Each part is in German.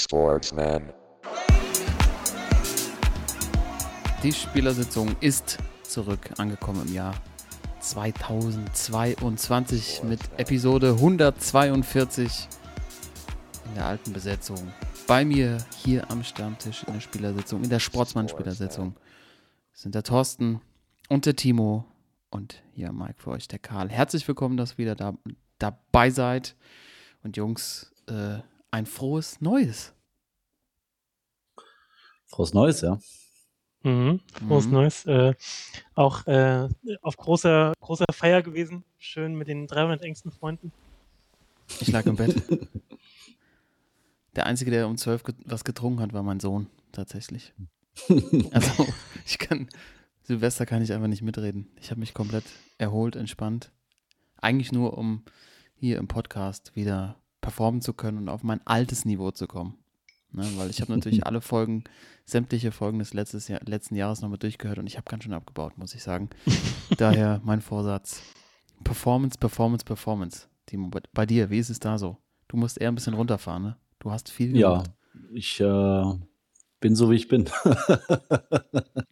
Sportsman. Die Spielersitzung ist zurück angekommen im Jahr 2022 mit Episode 142 in der alten Besetzung. Bei mir hier am Stammtisch in der Spielersitzung, in der Sportsmann-Spielersitzung sind der Thorsten und der Timo und hier Mike für euch, der Karl. Herzlich willkommen, dass ihr wieder da, dabei seid. Und Jungs, äh, ein frohes Neues. Frohes Neues, ja. Mhm, frohes Mhm. Neues. Äh, auch äh, auf großer, großer Feier gewesen. Schön mit den 300 engsten Freunden. Ich lag im Bett. Der Einzige, der um zwölf get was getrunken hat, war mein Sohn, tatsächlich. Also, ich kann, Silvester kann ich einfach nicht mitreden. Ich habe mich komplett erholt, entspannt. Eigentlich nur, um hier im Podcast wieder performen zu können und auf mein altes Niveau zu kommen. Ne, weil ich habe natürlich alle Folgen, sämtliche Folgen des letztes Jahr, letzten Jahres nochmal durchgehört und ich habe ganz schön abgebaut, muss ich sagen. Daher mein Vorsatz. Performance, Performance, Performance. Timo, bei, dir, wie ist es da so? Du musst eher ein bisschen runterfahren, ne? Du hast viel Ja, gemacht. ich äh, bin so, wie ich bin.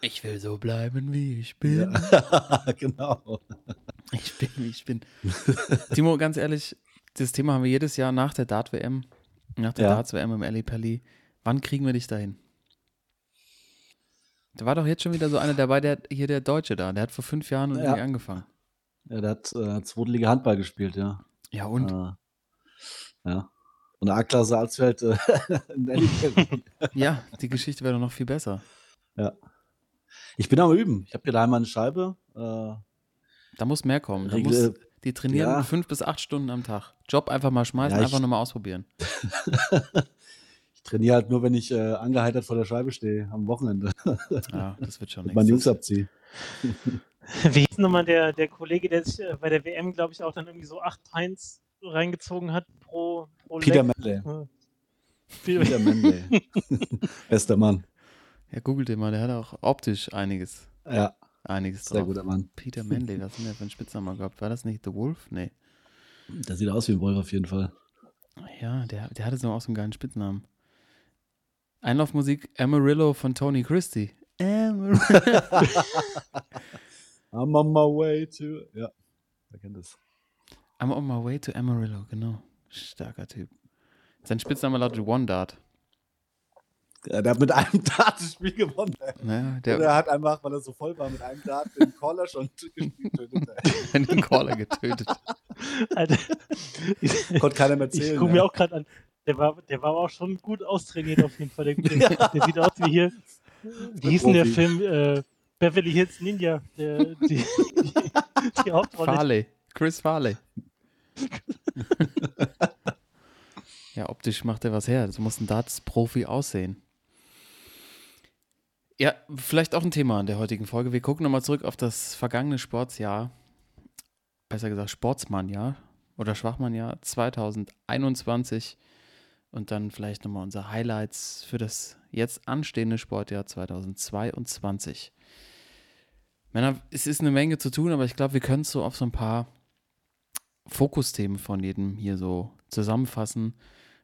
Ich will so bleiben, wie ich bin. genau. Ich bin, wie ich bin. Timo, ganz ehrlich, das Thema haben wir jedes Jahr nach der Dart-WM, nach der Ja. Darts-WM im Ali Pali. Wann kriegen wir dich dahin? Da war doch jetzt schon wieder so einer dabei, der hier der Deutsche da, der hat vor fünf Jahren Ja. irgendwie angefangen. Ja, der hat äh, zweite Liga Handball gespielt, ja. Ja, und? Äh, ja. Und der A-Klasse Salzfeld äh, in Berlin. Ja, die Geschichte wäre doch noch viel besser. Ich bin am Üben. Ich habe hier daheim eine Scheibe. Äh, Da muss mehr kommen. Da muss, die trainieren Ja. fünf bis acht Stunden am Tag. Job einfach mal schmeißen, Ja, einfach nur mal ausprobieren. ich trainiere halt nur, wenn ich äh, angeheitert vor der Scheibe stehe, am Wochenende. Ja, das wird schon Und meine Jungs nichts. abziehe. Wie hieß nochmal der, der Kollege, der sich äh, bei der WM, glaube ich, auch dann irgendwie so acht Pints reingezogen hat pro, pro Peter. Ja. Peter Manley. Bester Mann. Ja, googelt den mal, der hat auch optisch einiges, Ja, einiges sehr drauf. guter Mann. Peter Manley, was hat der für einen Spitznamen gehabt? War das nicht The Wolf? Nee. Der sieht aus wie ein Wolf auf jeden Fall. Ja, der, der hatte so auch so einen geilen Spitznamen. Einlaufmusik Amarillo von Tony Christie. Amarillo. I'm on my way to. Ja, wer kennt das? I'm on my way to Amarillo, genau. Starker Typ. Sein Spitzname lautet One Dart. Ja, der hat mit einem Dartspiel gewonnen. Naja, Der, der hat einfach, weil er so voll war mit einem Dart, den Caller schon hat den Caller getötet. Alter, Konnte keiner mehr ich zählen. gucke mir ja. auch gerade an. Der war, der war aber auch schon gut austrainiert auf jeden Fall. Der, der, der sieht aus wie hier. Wie hieß denn der. Film? Äh, Beverly Hills Ninja. Der, die, die, die Hauptrolle. Farley. Chris Farley. ja, optisch macht er was her. So muss ein Darts-Profi aussehen. Ja, vielleicht auch ein Thema in der heutigen Folge. Wir gucken nochmal zurück auf das vergangene Sportsjahr. Besser gesagt, Sportsmannjahr oder Schwachmannjahr 2021. Und dann vielleicht nochmal unsere Highlights für das jetzt anstehende Sportjahr 2022. Männer, es ist eine Menge zu tun, aber ich glaube, wir können es so auf so ein paar Fokusthemen von jedem hier so zusammenfassen,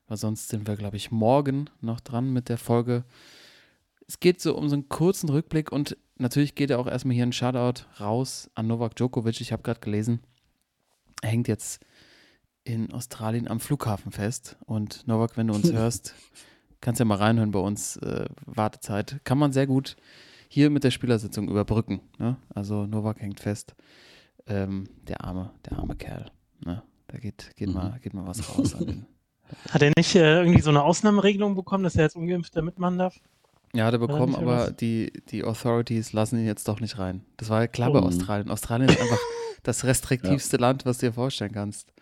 weil sonst sind wir, glaube ich, morgen noch dran mit der Folge. Es geht so um so einen kurzen Rückblick und natürlich geht auch erstmal hier ein Shoutout raus an Novak Djokovic. Ich habe gerade gelesen, er hängt jetzt in Australien am Flughafen fest. Und Novak, wenn du uns hörst, kannst ja mal reinhören bei uns. Äh, Wartezeit kann man sehr gut hier mit der Spielersitzung überbrücken. Ne? Also Novak hängt fest. Ähm, der arme, der arme Kerl. Ne? Da geht, geht, Mhm. mal, geht mal was raus an den. Hat er nicht äh, irgendwie so eine Ausnahmeregelung bekommen, dass er als Ungeimpfter mitmachen darf? Ja, hat er bekommen, aber die, die Authorities lassen ihn jetzt doch nicht rein. Das war ja klar bei Oh. Australien. Australien ist einfach das restriktivste Land, was du dir vorstellen kannst.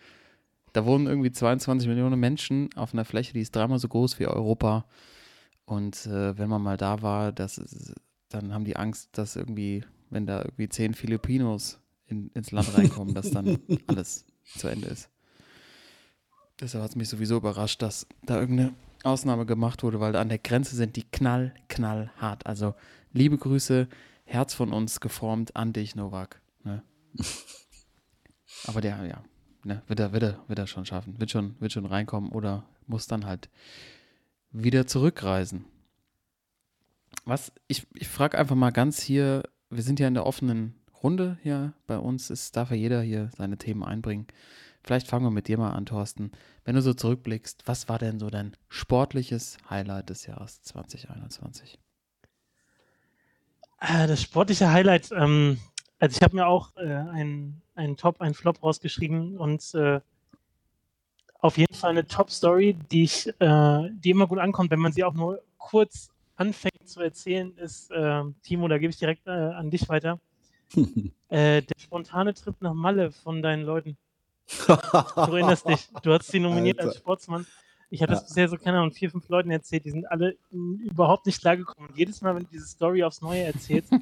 Da wohnen irgendwie 22 Millionen Menschen auf einer Fläche, die ist dreimal so groß wie Europa. Und äh, wenn man mal da war, das ist, dann haben die Angst, dass irgendwie, wenn da irgendwie zehn Filipinos in, ins Land reinkommen, dass dann alles zu Ende ist. Deshalb hat es mich sowieso überrascht, dass da irgendeine Ausnahme gemacht wurde, weil an der Grenze sind die knall, knall hart. Also liebe Grüße, Herz von uns geformt an dich, Novak. Ne? Aber der, ja, ne, wird er, wird er, wird er schon schaffen. Wird schon, wird schon reinkommen oder muss dann halt wieder zurückreisen. Was, ich, ich frage einfach mal ganz hier, wir sind ja in der offenen Runde hier bei uns, es darf ja jeder hier seine Themen einbringen. Vielleicht fangen wir mit dir mal an, Thorsten. Wenn du so zurückblickst, was war denn so dein sportliches Highlight des Jahres 2021? Äh, Das sportliche Highlight, ähm, also ich habe mir auch äh, einen, einen Top, einen Flop rausgeschrieben und äh, auf jeden Fall eine Top-Story, die ich, äh, die immer gut ankommt, wenn man sie auch nur kurz anfängt zu erzählen, ist, äh, Timo, da gebe ich direkt äh, an dich weiter. Äh, der spontane Trip nach Malle von deinen Leuten. Du erinnerst dich, du hast sie nominiert als Alter. Sportsmann. Ich habe Ja. das bisher so, keine Ahnung, vier, fünf Leuten erzählt, die sind alle überhaupt nicht klargekommen. Und jedes Mal, wenn du diese Story aufs Neue erzählst,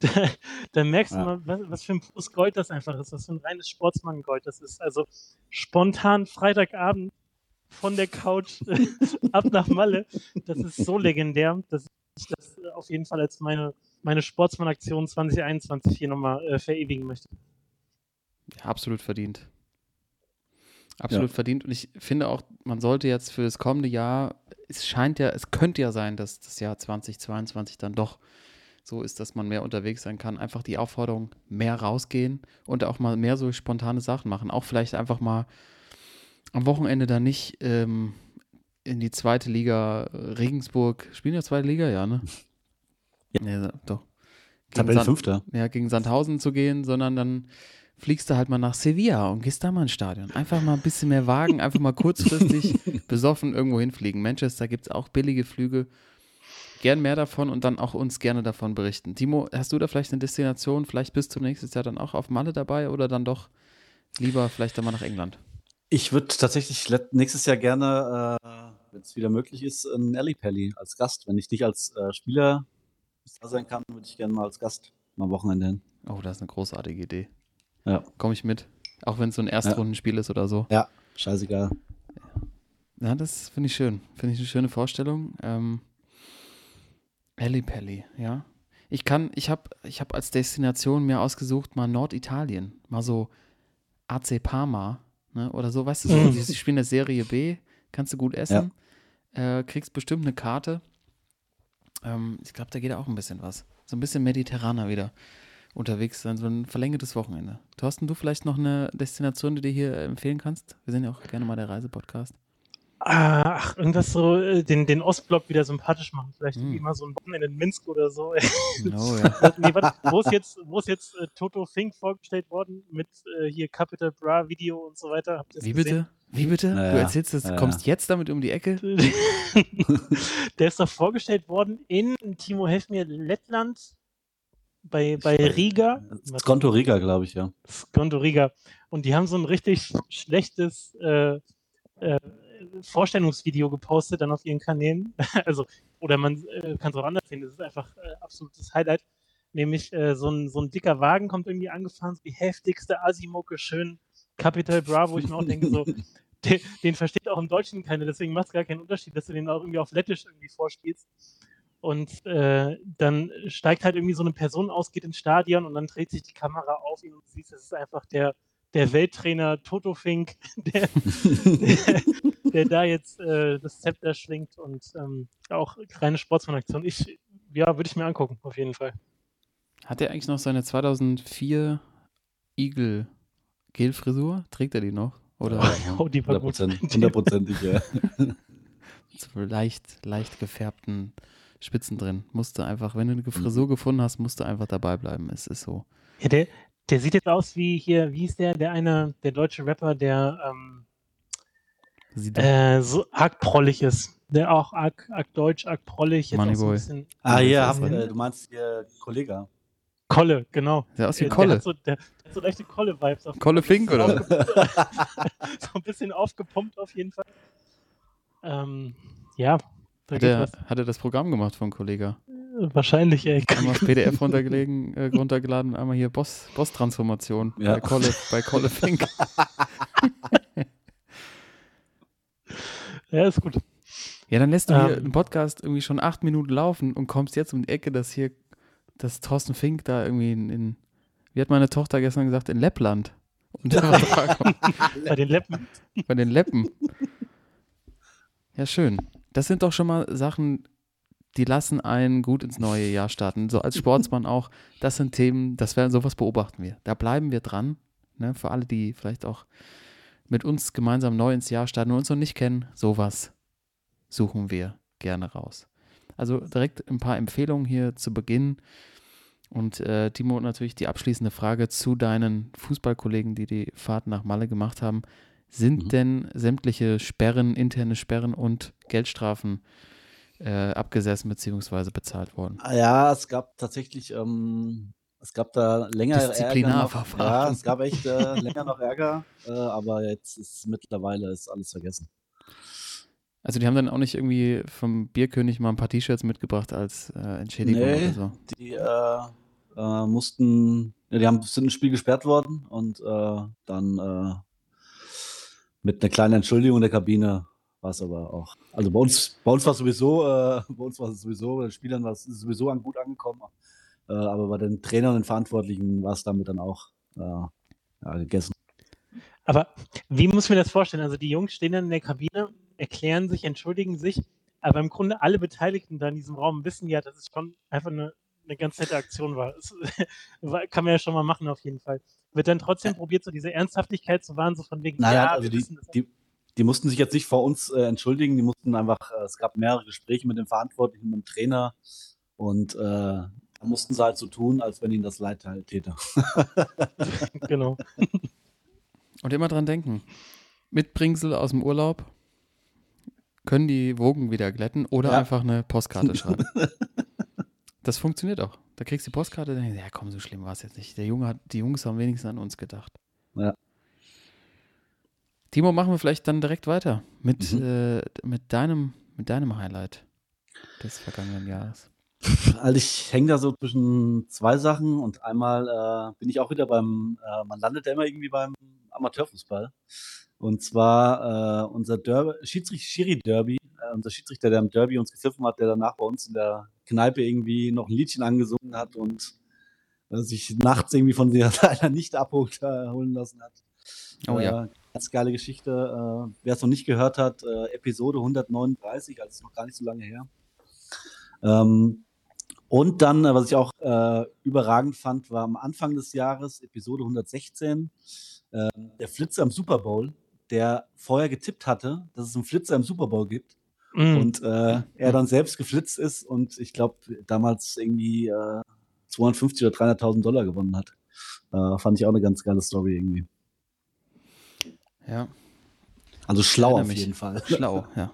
da, dann merkst du Ja. mal, was, was für ein pures Gold das einfach ist, was für ein reines Sportsmann-Gold das ist. Also spontan Freitagabend von der Couch ab nach Malle, das ist so legendär, dass ich das auf jeden Fall als meine, meine Sportsmann-Aktion 2021 hier nochmal äh, verewigen möchte. Ja, absolut verdient. Absolut verdient. Und ich finde auch, man sollte jetzt für das kommende Jahr, es scheint ja, es könnte ja sein, dass das Jahr 2022 dann doch so ist, dass man mehr unterwegs sein kann. Einfach die Aufforderung, mehr rausgehen und auch mal mehr so spontane Sachen machen. Auch vielleicht einfach mal am Wochenende dann nicht ähm, in die zweite Liga äh, Regensburg. Spielen ja zweite Liga, ja, ne? Ja, doch. Gegen Sand- Tabellenfünfter. ja, gegen Sandhausen zu gehen, sondern dann fliegst du halt mal nach Sevilla und gehst da mal ins Stadion. Einfach mal ein bisschen mehr wagen, einfach mal kurzfristig besoffen irgendwo hinfliegen. Manchester gibt es auch billige Flüge. Gern mehr davon und dann auch uns gerne davon berichten. Timo, hast du da vielleicht eine Destination? Vielleicht bist du nächstes Jahr dann auch auf Malle dabei oder dann doch lieber vielleicht dann mal nach England? Ich würde tatsächlich nächstes Jahr gerne, äh, wenn es wieder möglich ist, ein Alley Pally als Gast. Wenn ich nicht als äh, Spieler da sein kann, würde ich gerne mal als Gast mal am Wochenende hin. Oh, das ist eine großartige Idee. Ja. Komme ich mit. Auch wenn es so ein Erstrundenspiel ist oder so. Ja, scheißegal. Ja, das finde ich schön. Finde ich eine schöne Vorstellung. Ähm, Ellipelli, ja. Ich kann, ich habe ich hab als Destination mir ausgesucht, mal Norditalien. Mal so AC Parma, ne? Oder so, weißt du, so, Mhm. sie spielen der Serie B, kannst du gut essen, äh, kriegst bestimmt eine Karte. Ähm, ich glaube, da geht auch ein bisschen was. So ein bisschen mediterraner wieder unterwegs sein, so ein verlängertes Wochenende. Thorsten, du vielleicht noch eine Destination, die du dir hier empfehlen kannst? Wir sind ja auch gerne mal der Reisepodcast. Ach, irgendwas so, äh, den, den Ostblock wieder sympathisch machen. Vielleicht Hm. irgendwie mal so ein Wochenende in Minsk oder so. Oh ja. nee, warte, wo ist jetzt, wo ist jetzt äh, Toto Fink vorgestellt worden mit äh, hier Capital Bra Video und so weiter? Wie gesehen? bitte? Wie bitte? Ja, du erzählst das, du Ja, kommst jetzt damit um die Ecke? Der ist doch vorgestellt worden in Timo Helf mir Lettland bei, bei Riga. Skonto Riga, glaube ich, ja. Skonto Riga. Und die haben so ein richtig schlechtes äh, äh, Vorstellungsvideo gepostet dann auf ihren Kanälen. also, oder man äh, kann es auch anders sehen. Das ist einfach äh, absolutes Highlight. Nämlich äh, so, ein, so ein dicker Wagen kommt irgendwie angefahren, so die heftigste Asimoke, schön Capital Bra, wo ich mir auch denke, so, den, den versteht auch im Deutschen keiner, deswegen macht es gar keinen Unterschied, dass du den auch irgendwie auf Lettisch irgendwie vorspielst. Und äh, dann steigt halt irgendwie so eine Person aus, geht ins Stadion und dann dreht sich die Kamera auf ihn und du siehst, es ist einfach der, der Welttrainer Toto Fink, der, der, der da jetzt äh, das Zepter schwingt und ähm, auch reine Sportsmann-Aktion. Ich, ja, würde ich mir angucken, auf jeden Fall. Hat er eigentlich noch seine 2004 Eagle Gel-Frisur? Trägt er die noch? Oder Oh, die war gut. 100%, hundertprozentig, ja. so leicht, leicht gefärbten Spitzen drin? Musste einfach, wenn du eine Mhm. Frisur gefunden hast, musst du einfach dabei bleiben. Es ist so. Ja, der, der sieht jetzt aus wie hier, wie ist der, der eine, der deutsche Rapper, der ähm, äh, so arg prollig ist. Der auch arg, arg deutsch, arg prollig. So Moneyboy. bisschen Ah, das ja, ist hab, ja- äh, du meinst hier Kollege. Kolle, genau. Sieht aus wie Der- Der Kolle. hat so, der, der hat so leichte Kolle-Vibes. auf- Kolle Fink, oder? so ein bisschen aufgepumpt auf jeden Fall. Ähm, ja, da Hat er, hat er das Programm gemacht von Kollege? Wahrscheinlich, ey. Einmal das PDF runtergelegen, äh, runtergeladen, einmal hier Boss, Boss-Transformation Ja. bei, Kolle Fink. Ja, ist gut. Ja, dann lässt du hier Ähm. einen Podcast irgendwie schon acht Minuten laufen und kommst jetzt um die Ecke, dass hier, dass Thorsten Fink da irgendwie in, in wie hat meine Tochter gestern gesagt, in unter Vertrag. Bei den Leppen. Bei den Leppen. Ja, schön. Das sind doch schon mal Sachen, die lassen einen gut ins neue Jahr starten. So als Sportsmann auch. Das sind Themen, das werden sowas beobachten wir. Da bleiben wir dran. Ne? Für alle, die vielleicht auch mit uns gemeinsam neu ins Jahr starten und uns noch nicht kennen, sowas suchen wir gerne raus. Also direkt ein paar Empfehlungen hier zu Beginn. Und äh, Timo, natürlich die abschließende Frage zu deinen Fußballkollegen, die die Fahrt nach Malle gemacht haben. Sind Mhm. denn sämtliche Sperren, interne Sperren und Geldstrafen äh, abgesessen bzw. bezahlt worden? Ja, es gab tatsächlich, ähm, es gab da länger Ärger noch. Disziplinarverfahren. Ja, es gab echt äh, länger noch Ärger, äh, aber jetzt ist mittlerweile ist alles vergessen. Also die haben dann auch nicht irgendwie vom Bierkönig mal ein paar T-Shirts mitgebracht als äh, Entschädigung Nee. oder so. Die äh, äh, mussten, ja, die haben sind ein Spiel gesperrt worden und dann mit einer kleinen Entschuldigung in der Kabine war es aber auch. Also bei uns, bei uns war es sowieso, äh, bei uns war es sowieso, bei den Spielern war es sowieso an, gut angekommen. Äh, aber bei den Trainern und Verantwortlichen war es damit dann auch äh, ja, gegessen. Aber wie muss mir das vorstellen? Also die Jungs stehen dann in der Kabine, erklären sich, entschuldigen sich, aber im Grunde alle Beteiligten da in diesem Raum wissen ja, dass es schon einfach eine, eine ganz nette Aktion war. Das kann man ja schon mal machen auf jeden Fall. Wird dann trotzdem probiert, so diese Ernsthaftigkeit zu wahren, so von wegen, Nein, ja, also wir die, die, die mussten sich jetzt nicht vor uns äh, entschuldigen, die mussten einfach, äh, es gab mehrere Gespräche mit dem Verantwortlichen, mit dem Trainer und äh, da mussten sie halt so tun, als wenn ihnen das leid halt täte. Genau. Und immer dran denken. Mitbringsel aus dem Urlaub können die Wogen wieder glätten oder Ja. einfach eine Postkarte schreiben. Das funktioniert auch. Da kriegst du die Postkarte, dann denkst du, ja komm, so schlimm war es jetzt nicht. Der Junge hat, die Jungs haben wenigstens an uns gedacht. Ja. Timo, machen wir vielleicht dann direkt weiter mit, Mhm. äh, mit, deinem, mit deinem Highlight des vergangenen Jahres. Also ich hänge da so zwischen zwei Sachen und einmal äh, bin ich auch wieder beim, äh, man landet ja immer irgendwie beim Amateurfußball. Und zwar äh, unser Derby, Schiedsrichter, Schiri-Derby, äh, unser Schiedsrichter, der im Derby uns gepfiffen hat, der danach bei uns in der Kneipe irgendwie noch ein Liedchen angesungen hat und äh, sich nachts irgendwie von der- einer nicht abholt äh, holen lassen hat. Oh ja. Äh, ganz geile Geschichte. Äh, Wer es noch nicht gehört hat, äh, Episode 139, also ist noch gar nicht so lange her. Ähm, und dann, äh, was ich auch überragend fand, war am Anfang des Jahres, Episode 116, äh, der Flitzer im Super Bowl, der vorher getippt hatte, dass es einen Flitzer im Super Bowl gibt Mm. und äh, er dann selbst geflitzt ist und ich glaube damals irgendwie äh, 250 oder 300.000 Dollar gewonnen hat. Äh, fand ich auch eine ganz geile Story irgendwie. Ja, Also schlau auf mich. jeden Fall. schlau, ja.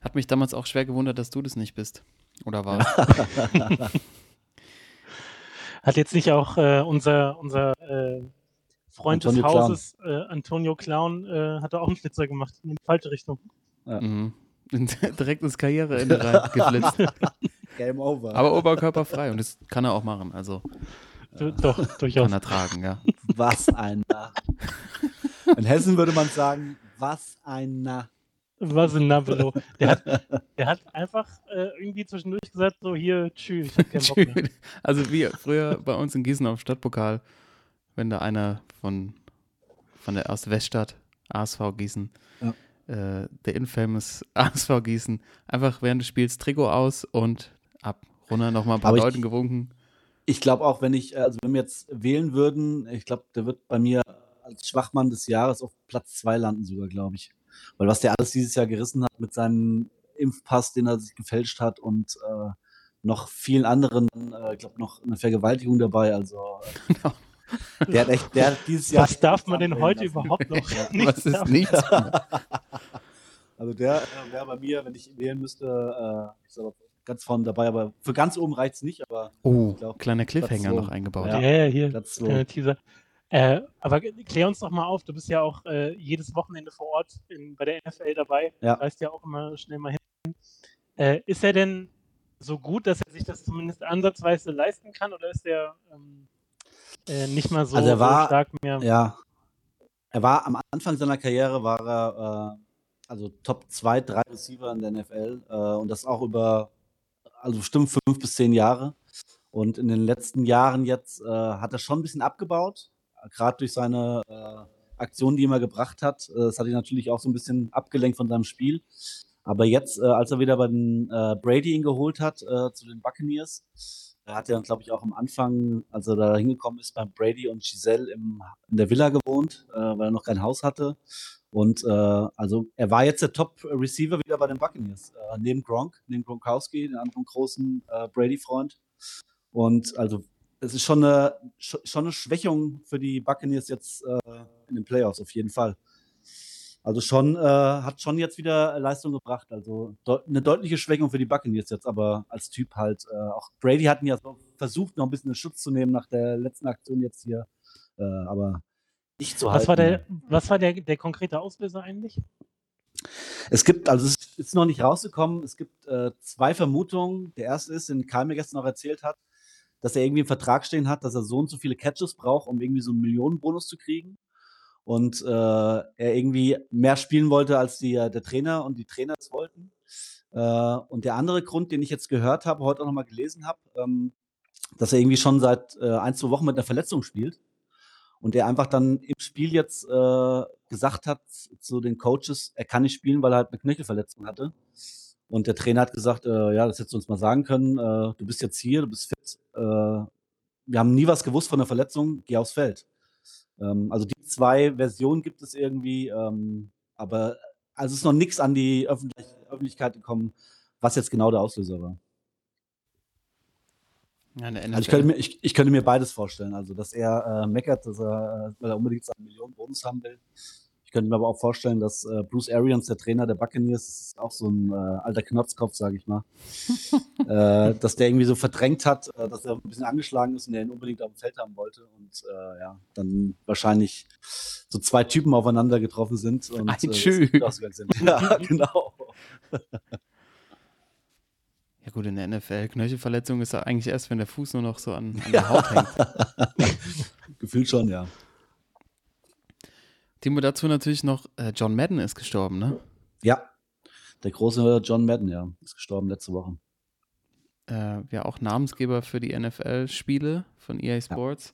Hat mich damals auch schwer gewundert, dass du das nicht bist. Oder warst. Hat jetzt nicht auch äh, unser, unser äh, Freund Antonio des Clown. Hauses, äh, Antonio Clown, äh, hat da auch einen Flitzer gemacht, in die falsche Richtung. Mhm. Direkt ins Karriereende rein geflitzt. Game over. Aber oberkörperfrei und das kann er auch machen. Also Du, doch, durchaus. kann er tragen, ja. was ein Narr. In Hessen würde man sagen, was ein Narr. Was ein Nabelo. Der hat, der hat einfach äh, irgendwie zwischendurch gesagt, so hier, tschüss, ich hab keinen Bock mehr. Also wie früher bei uns in Gießen auf dem Stadtpokal, wenn da einer von, von der aus Weststadt, ASV Gießen, äh, der infamous ASV Gießen, einfach während des Spiels Trikot aus und ab. Runter nochmal ein paar Aber ich- Leuten gewunken. Ich glaube auch, wenn ich, also wenn wir jetzt wählen würden, ich glaube, der wird bei mir als Schwachmann des Jahres auf Platz zwei landen sogar, glaube ich. Weil was der alles dieses Jahr gerissen hat mit seinem Impfpass, den er sich gefälscht hat und äh, noch vielen anderen, äh, ich glaube noch eine Vergewaltigung dabei. Also äh, der hat echt, der hat dieses Jahr. Was darf man denn heute lassen. überhaupt noch? Was ist nichts? Also der äh, wäre bei mir, wenn ich wählen müsste, äh, ich sag mal, ganz vorne dabei, aber für ganz oben reicht's nicht, aber Oh, glaub, kleiner Cliffhanger Platz noch eingebaut. Ja, Ja. ja, hier, zwei. kleiner Teaser. Äh, aber klär uns doch mal auf, du bist ja auch äh, jedes Wochenende vor Ort in, bei der NFL dabei, Ja. reist ja auch immer schnell mal hin. Äh, ist er denn so gut, dass er sich das zumindest ansatzweise leisten kann oder ist er ähm, äh, nicht mal so, Also er war- so stark mehr? Ja. Er war am Anfang seiner Karriere war er äh, also Top 2, 3 Receiver in der NFL äh, und das auch über also bestimmt fünf bis zehn Jahre. Und in den letzten Jahren jetzt äh, hat er schon ein bisschen abgebaut. gerade durch seine äh, Aktionen, die er gebracht hat. Äh, das hat ihn natürlich auch so ein bisschen abgelenkt von seinem Spiel. Aber jetzt, als er wieder bei den Brady ihn geholt hat zu den Buccaneers, er hat ja, glaube ich, auch am Anfang, als er da hingekommen ist, beim Brady und Giselle im, in der Villa gewohnt, äh, weil er noch kein Haus hatte. Und äh, also er war jetzt der Top-Receiver wieder bei den Buccaneers, äh, neben Gronk, neben Gronkowski, den anderen großen äh, Brady-Freund. Und also es ist schon eine, schon eine Schwächung für die Buccaneers jetzt äh, in den Playoffs, auf jeden Fall. Also schon, äh, hat schon jetzt wieder Leistung gebracht. Also de eine deutliche Schwächung für die Buccaneers jetzt, aber als Typ halt. Äh, auch Brady hat ihn ja so versucht, noch ein bisschen in Schutz zu nehmen nach der letzten Aktion jetzt hier. Äh, aber nicht zu was halten. War der, was war der, der konkrete Auslöser eigentlich? Es gibt, also es ist noch nicht rausgekommen, es gibt äh, zwei Vermutungen. Der erste ist, den Karl mir gestern noch erzählt hat, dass er irgendwie einen Vertrag stehen hat, dass er so und so viele Catches braucht, um irgendwie so einen Millionenbonus zu kriegen. Und äh, er irgendwie mehr spielen wollte, als die, der Trainer und die Trainer es wollten. Äh, und der andere Grund, den ich jetzt gehört habe, heute auch nochmal gelesen habe, ähm, dass er irgendwie schon seit äh, ein, zwei Wochen mit einer Verletzung spielt und er einfach dann im Spiel jetzt äh, gesagt hat zu den Coaches, er kann nicht spielen, weil er halt eine Knöchelverletzung hatte. Und der Trainer hat gesagt, äh, ja, das hättest du uns mal sagen können, äh, du bist jetzt hier, du bist fit. Äh, wir haben nie was gewusst von der Verletzung, geh aufs Feld. Ähm, also die zwei Versionen gibt es irgendwie, ähm, aber also es ist noch nichts an die Öffentlich Öffentlichkeit gekommen, was jetzt genau der Auslöser war. Ja, also ich, könnte mir, ich, ich, könnte mir beides vorstellen. Also, dass er äh, meckert, dass er, äh, weil er unbedingt seine Millionen Bonus haben will. Ich könnte mir aber auch vorstellen, dass äh, Bruce Arians, der Trainer der Buccaneers, ist auch so ein äh, alter Knotzkopf, sage ich mal, äh, dass der irgendwie so verdrängt hat, äh, dass er ein bisschen angeschlagen ist und er ihn unbedingt auf dem Feld haben wollte. Und ja, dann wahrscheinlich so zwei Typen aufeinander getroffen sind. Und, ein Tschüss. Ja, genau. Ja gut, in der NFL, Knöchelverletzung ist ja eigentlich erst, wenn der Fuß nur noch so an, an der Haut hängt. Gefühlt schon, ja. Timo, dazu natürlich noch, äh, John Madden ist gestorben, ne? Ja, der große John Madden, ja, ist gestorben letzte Woche. Äh, ja, auch Namensgeber für die NFL-Spiele von EA Sports.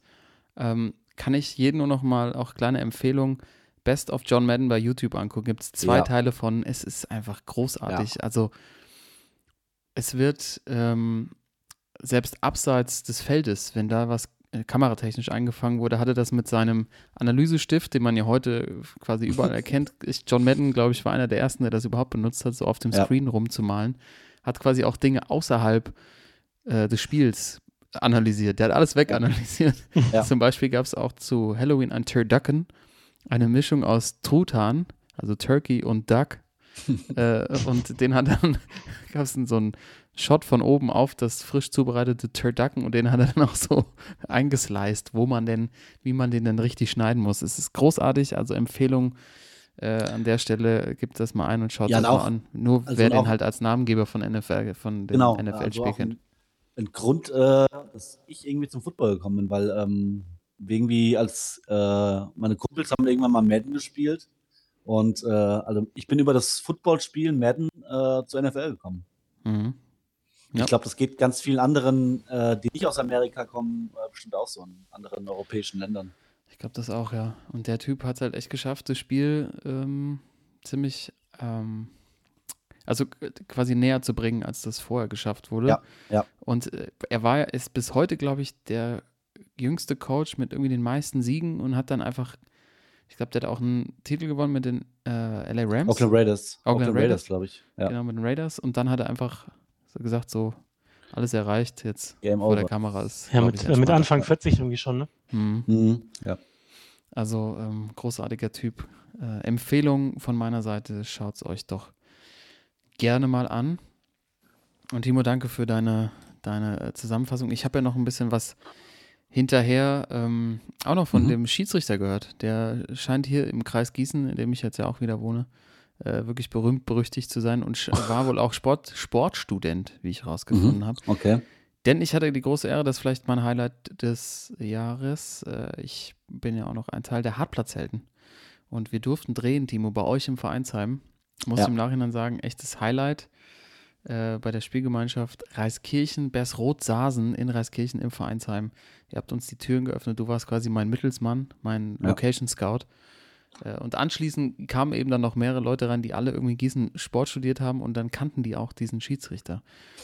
Ja. Ähm, kann ich jeden nur noch mal, auch kleine Empfehlung, Best of John Madden bei YouTube angucken. Gibt es zwei ja. Teile von. Es ist einfach großartig. Ja. Also es wird ähm, selbst abseits des Feldes, wenn da was äh, kameratechnisch eingefangen wurde, hatte das mit seinem Analysestift, den man ja heute quasi überall erkennt. Ich, John Madden, glaube ich, war einer der ersten, der das überhaupt benutzt hat, so auf dem ja. Screen rumzumalen. Hat quasi auch Dinge außerhalb äh, des Spiels analysiert. Der hat alles weganalysiert. Ja. Zum Beispiel gab es auch zu Halloween ein Turducken, eine Mischung aus Truthahn, also Turkey und Duck äh, und den hat dann, gab es so einen Shot von oben auf das frisch zubereitete Turducken und den hat er dann auch so eingesliced, wo man denn, wie man den denn richtig schneiden muss. Es ist großartig, also Empfehlung äh, an der Stelle, gibt das mal ein und schaut ja, das auch, mal an. Nur also wer den halt als Namengeber von NFL, von den genau, NFL-Spiel also kennt. Ein, ein Grund, äh, dass ich irgendwie zum Football gekommen bin, weil ähm, irgendwie als äh, meine Kumpels haben irgendwann mal Madden gespielt und äh, also ich bin über das Footballspielen Madden äh, zur NFL gekommen. Mhm. Ja. Ich glaube, das geht ganz vielen anderen, äh, die nicht aus Amerika kommen, äh, bestimmt auch so in anderen europäischen Ländern. Ich glaube das auch, ja. Und der Typ hat es halt echt geschafft, das Spiel ähm, ziemlich, ähm, also quasi näher zu bringen, als das vorher geschafft wurde. Ja, ja. Und äh, er war, ist bis heute, glaube ich, der jüngste Coach mit irgendwie den meisten Siegen und hat dann einfach ich glaube, der hat auch einen Titel gewonnen mit den äh, LA Rams. Oakland Raiders. Oakland, Oakland Raiders, Raiders glaube ich. Ja. Genau, mit den Raiders. Und dann hat er einfach so gesagt, so alles erreicht jetzt Game vor over. der Kamera ist. Ja, mit, mit Anfang 40 irgendwie schon, ne? Mhm. Mhm. Ja. Also ähm, großartiger Typ. Äh, Empfehlung von meiner Seite, schaut es euch doch gerne mal an. Und Timo, danke für deine, deine äh, Zusammenfassung. Ich habe ja noch ein bisschen was hinterher ähm, auch noch von mhm. dem Schiedsrichter gehört. Der scheint hier im Kreis Gießen, in dem ich jetzt ja auch wieder wohne, äh, wirklich berühmt, berüchtigt zu sein und war wohl auch Sport, Sportstudent, wie ich rausgefunden mhm. habe. Okay. Denn ich hatte die große Ehre, das ist vielleicht mein Highlight des Jahres. Äh, ich bin ja auch noch ein Teil der Hartplatzhelden. Und wir durften drehen, Timo, bei euch im Vereinsheim. Muss ja. im Nachhinein sagen, echtes Highlight. äh, bei der Spielgemeinschaft Reiskirchen, Bersroth-Sasen in Reiskirchen im Vereinsheim. Ihr habt uns die Türen geöffnet. Du warst quasi mein Mittelsmann, mein Ja. Location Scout. Äh, Und anschließend kamen eben dann noch mehrere Leute rein, die alle irgendwie Gießen Sport studiert haben und dann kannten die auch diesen Schiedsrichter.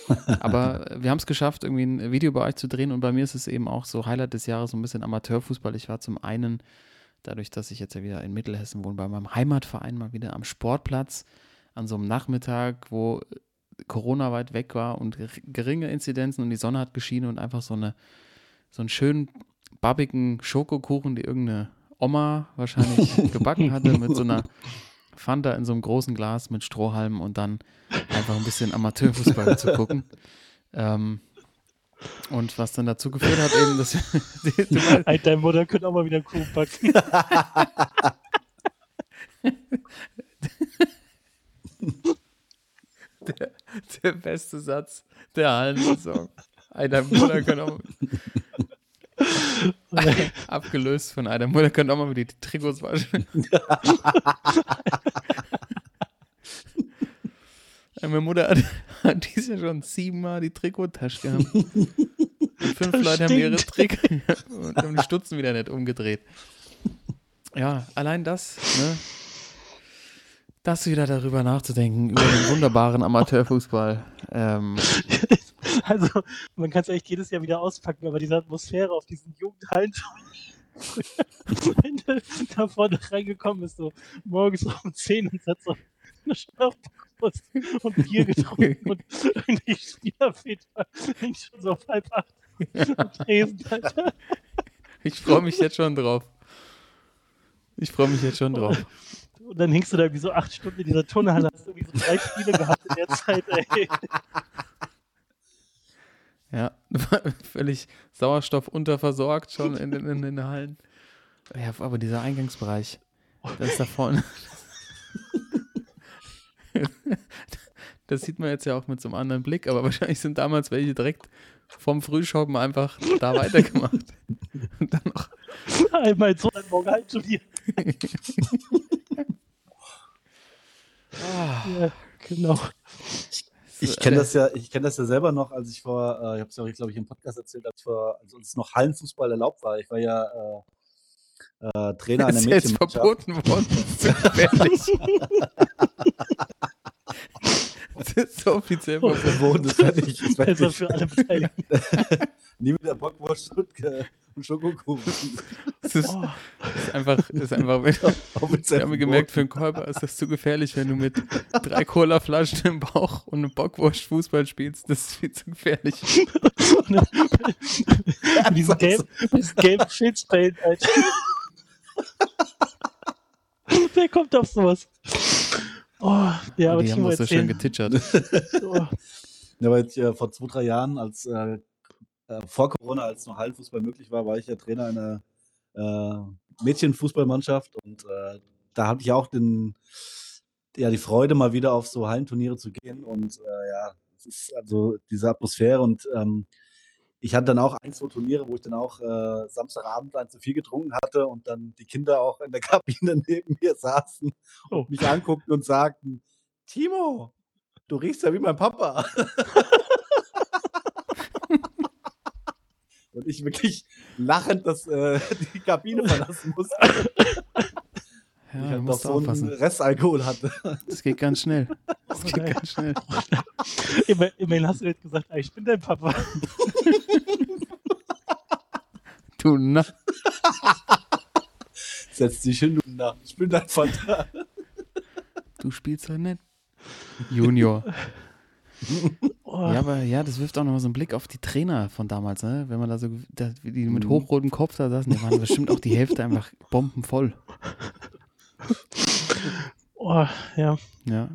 Aber wir haben es geschafft, irgendwie ein Video bei euch zu drehen und bei mir ist es eben auch so Highlight des Jahres, so ein bisschen Amateurfußball. Ich war zum einen, dadurch, dass ich jetzt ja wieder in Mittelhessen wohne, bei meinem Heimatverein mal wieder am Sportplatz an so einem Nachmittag, wo Corona weit weg war und ger- geringe Inzidenzen und die Sonne hat geschienen und einfach so eine so einen schönen babbigen Schokokuchen, die irgendeine Oma wahrscheinlich gebacken hatte mit so einer Fanta in so einem großen Glas mit Strohhalmen und dann einfach ein bisschen Amateurfußball zu gucken. Ähm, und was dann dazu geführt hat, eben, dass die, Alter, deine Mutter könnte auch mal wieder Kuchen backen. der, der beste Satz der Hallensaison. Einer Mutter können auch abgelöst von einer Mutter können auch mal wieder die Trikots waschen. Meine Mutter hat, hat dieses Jahr schon siebenmal die Trikottasche gehabt. Und fünf Das Leute haben ihre stinkt. Trikots und haben die Stutzen wieder nicht umgedreht. Ja, allein das, ne? Das wieder darüber nachzudenken, über den wunderbaren Amateurfußball. Ähm, Also, man kann es echt jedes Jahr wieder auspacken, aber diese Atmosphäre auf diesen Jugendhallen, wenn du da vorne reingekommen bist, so morgens um 10 und hat so eine Schlauchbrust und Bier getrunken und die Spielerväter hängt schon so auf halb acht Tresen, Alter. ich freue mich jetzt schon drauf. Ich freue mich jetzt schon drauf. Und dann hängst du da irgendwie so acht Stunden in dieser Turnhalle, hast irgendwie so drei Spiele gehabt in der Zeit, ey. Ja, völlig sauerstoffunterversorgt schon in, den- in, den Hallen. Ja, aber dieser Eingangsbereich, das ist da vorne. Das sieht man jetzt ja auch mit so einem anderen Blick, aber wahrscheinlich sind damals welche direkt vom Frühschoppen einfach da weitergemacht. Und dann noch Einmal so ein Morgen halt studiert. Ja, genau. Ich kenne das ja, ich kenne das ja selber noch, als ich vor, äh, ich habe es ja auch, glaube ich, im Podcast erzählt, als, vor, als uns noch Hallenfußball erlaubt war. Ich war ja äh, äh, Trainer einer ist jetzt Mädchenmannschaft. verboten worden. Das ist ist offiziell verboten. Verboten, das werde ich, das Besser ich für alle Beteiligten. nie mit der Bockwurst und, äh, und Schokokuchen. Das ist, Oh, das ist einfach, das ist einfach Offiziell Ich habe gemerkt, für den Körper ist das zu gefährlich, wenn du mit drei Colaflaschen im Bauch und einem Bockwurst Fußball spielst. Das ist viel zu gefährlich. diesen gelben, diesen gelben Schildstein, Alter. Wer kommt auf sowas? Oh, ja, aber die ich haben das so schön getitschert. Oh, Ja, weil ich, äh, vor zwei, drei Jahren, als äh, äh, vor Corona, als noch Hallenfußball möglich war, war ich ja Trainer einer äh, Mädchenfußballmannschaft und äh, da hatte ich auch den, ja, die Freude, mal wieder auf so Hallenturniere zu gehen und äh, ja, es ist also diese Atmosphäre und ähm, ich hatte dann auch ein, zwei Turniere, wo ich dann auch äh, Samstagabend ein zu viel getrunken hatte und dann die Kinder auch in der Kabine neben mir saßen Oh. und mich anguckten und sagten, Timo, du riechst ja wie mein Papa. und ich wirklich lachend das, äh, die Kabine verlassen musste. Ja, ich du halt noch musst so einen aufpassen. Restalkohol hatte. Das geht ganz schnell. Das geht nein. ganz schnell. Immer, immerhin hast du jetzt gesagt, ah, ich bin dein Papa. Du, na. Setz dich hin, du Narr. Ich bin dein Vater. Du spielst halt nicht. Junior. Oh, Ja, aber ja, das wirft auch noch so einen Blick auf die Trainer von damals, ne? Wenn man da so, da, wie die mit Mhm. hochrotem Kopf da saßen, die waren bestimmt auch die Hälfte einfach bombenvoll. Oh, ja. Ja.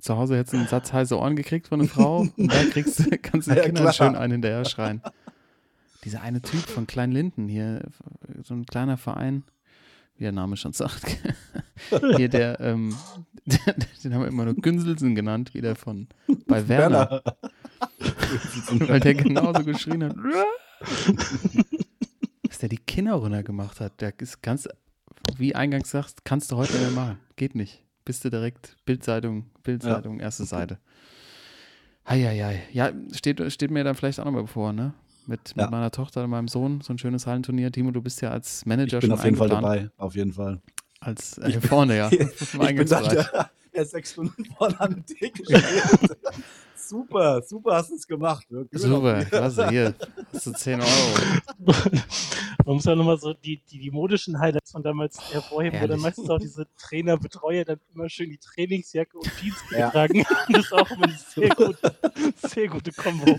Zu Hause hättest du einen Satz heiße Ohren gekriegt von einer Frau und da kriegst, du- kannst du den Ja, Kindern klar. schön einen hinterher schreien. Dieser eine Typ von Klein Linden hier, so ein kleiner Verein, wie der Name schon sagt. hier der, ähm, den haben wir immer nur Günselsen genannt, wie der von bei Werner, weil der genauso geschrien hat. Dass der die Kinder runtergemacht hat, der ist ganz, wie eingangs sagst, kannst du heute nicht mehr machen. Geht nicht. Bist du direkt Bildzeitung, Bildzeitung, erste Seite. Heieiei. Ja, steht, steht mir dann vielleicht auch nochmal bevor, ne? Mit, Ja. mit meiner Tochter und meinem Sohn, so ein schönes Hallenturnier. Timo, du bist ja als Manager Ich bin schon auf jeden Fall dabei, auf jeden Fall. Als äh, hier vorne, ja. Ich bin da Eingangsbereich. der, der sechs Stunden vorne an der Theke steht. Super, super hast du es gemacht. ne? Super, klasse, hier. Hast du 10 Euro. Man muss ja nochmal so die, die, die modischen Highlights von damals hervorheben, wo dann Herrlich. meistens auch diese Trainer, Betreuer dann immer schön die Trainingsjacke und Jeans Ja. getragen haben. Das ist auch immer eine sehr gute, sehr gute Kombo.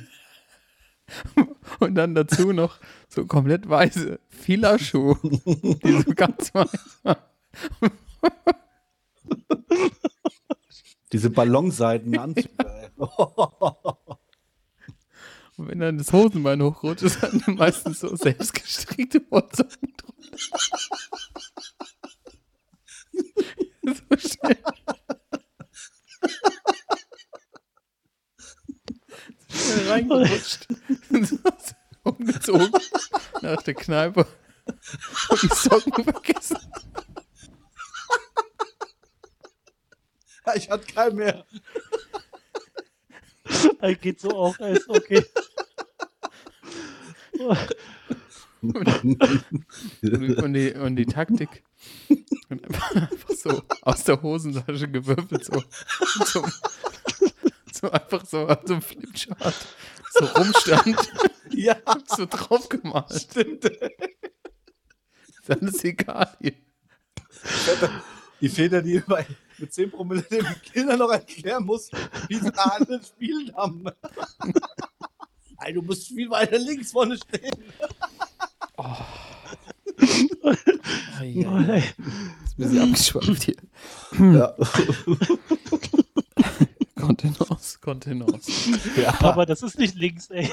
Und dann dazu noch so komplett weiße Filaschuhe, die so ganz weiß waren. Diese ballonseiten Anzüge. ey. Und wenn dann das Hosenbein hochrutscht, ist dann meistens so selbstgestrickte Wollsocken drunter. so schnell. So schnell reingerutscht. so umgezogen nach der Kneipe. Und die Socken vergessen. ich hatte keinen mehr. Das geht so auch, ist okay. Und, und, die, und die Taktik. Und einfach, so aus der Hosentasche gewürfelt, so, so, so einfach so auf so einem Flipchart so rumstand, Ja, so drauf gemalt. stimmt. Ist alles egal hier. Die Väter, die bei, mit 10 Promille den Kindern noch erklären mussten, wie sie da alles spielen haben. Ey, du musst viel weiter links vorne stehen. Oh, ei, ei. ey. Ist ein bisschen abgeschweift hier. Ja. Kontenance, Kontenance. ja. Aber das ist nicht links, ey.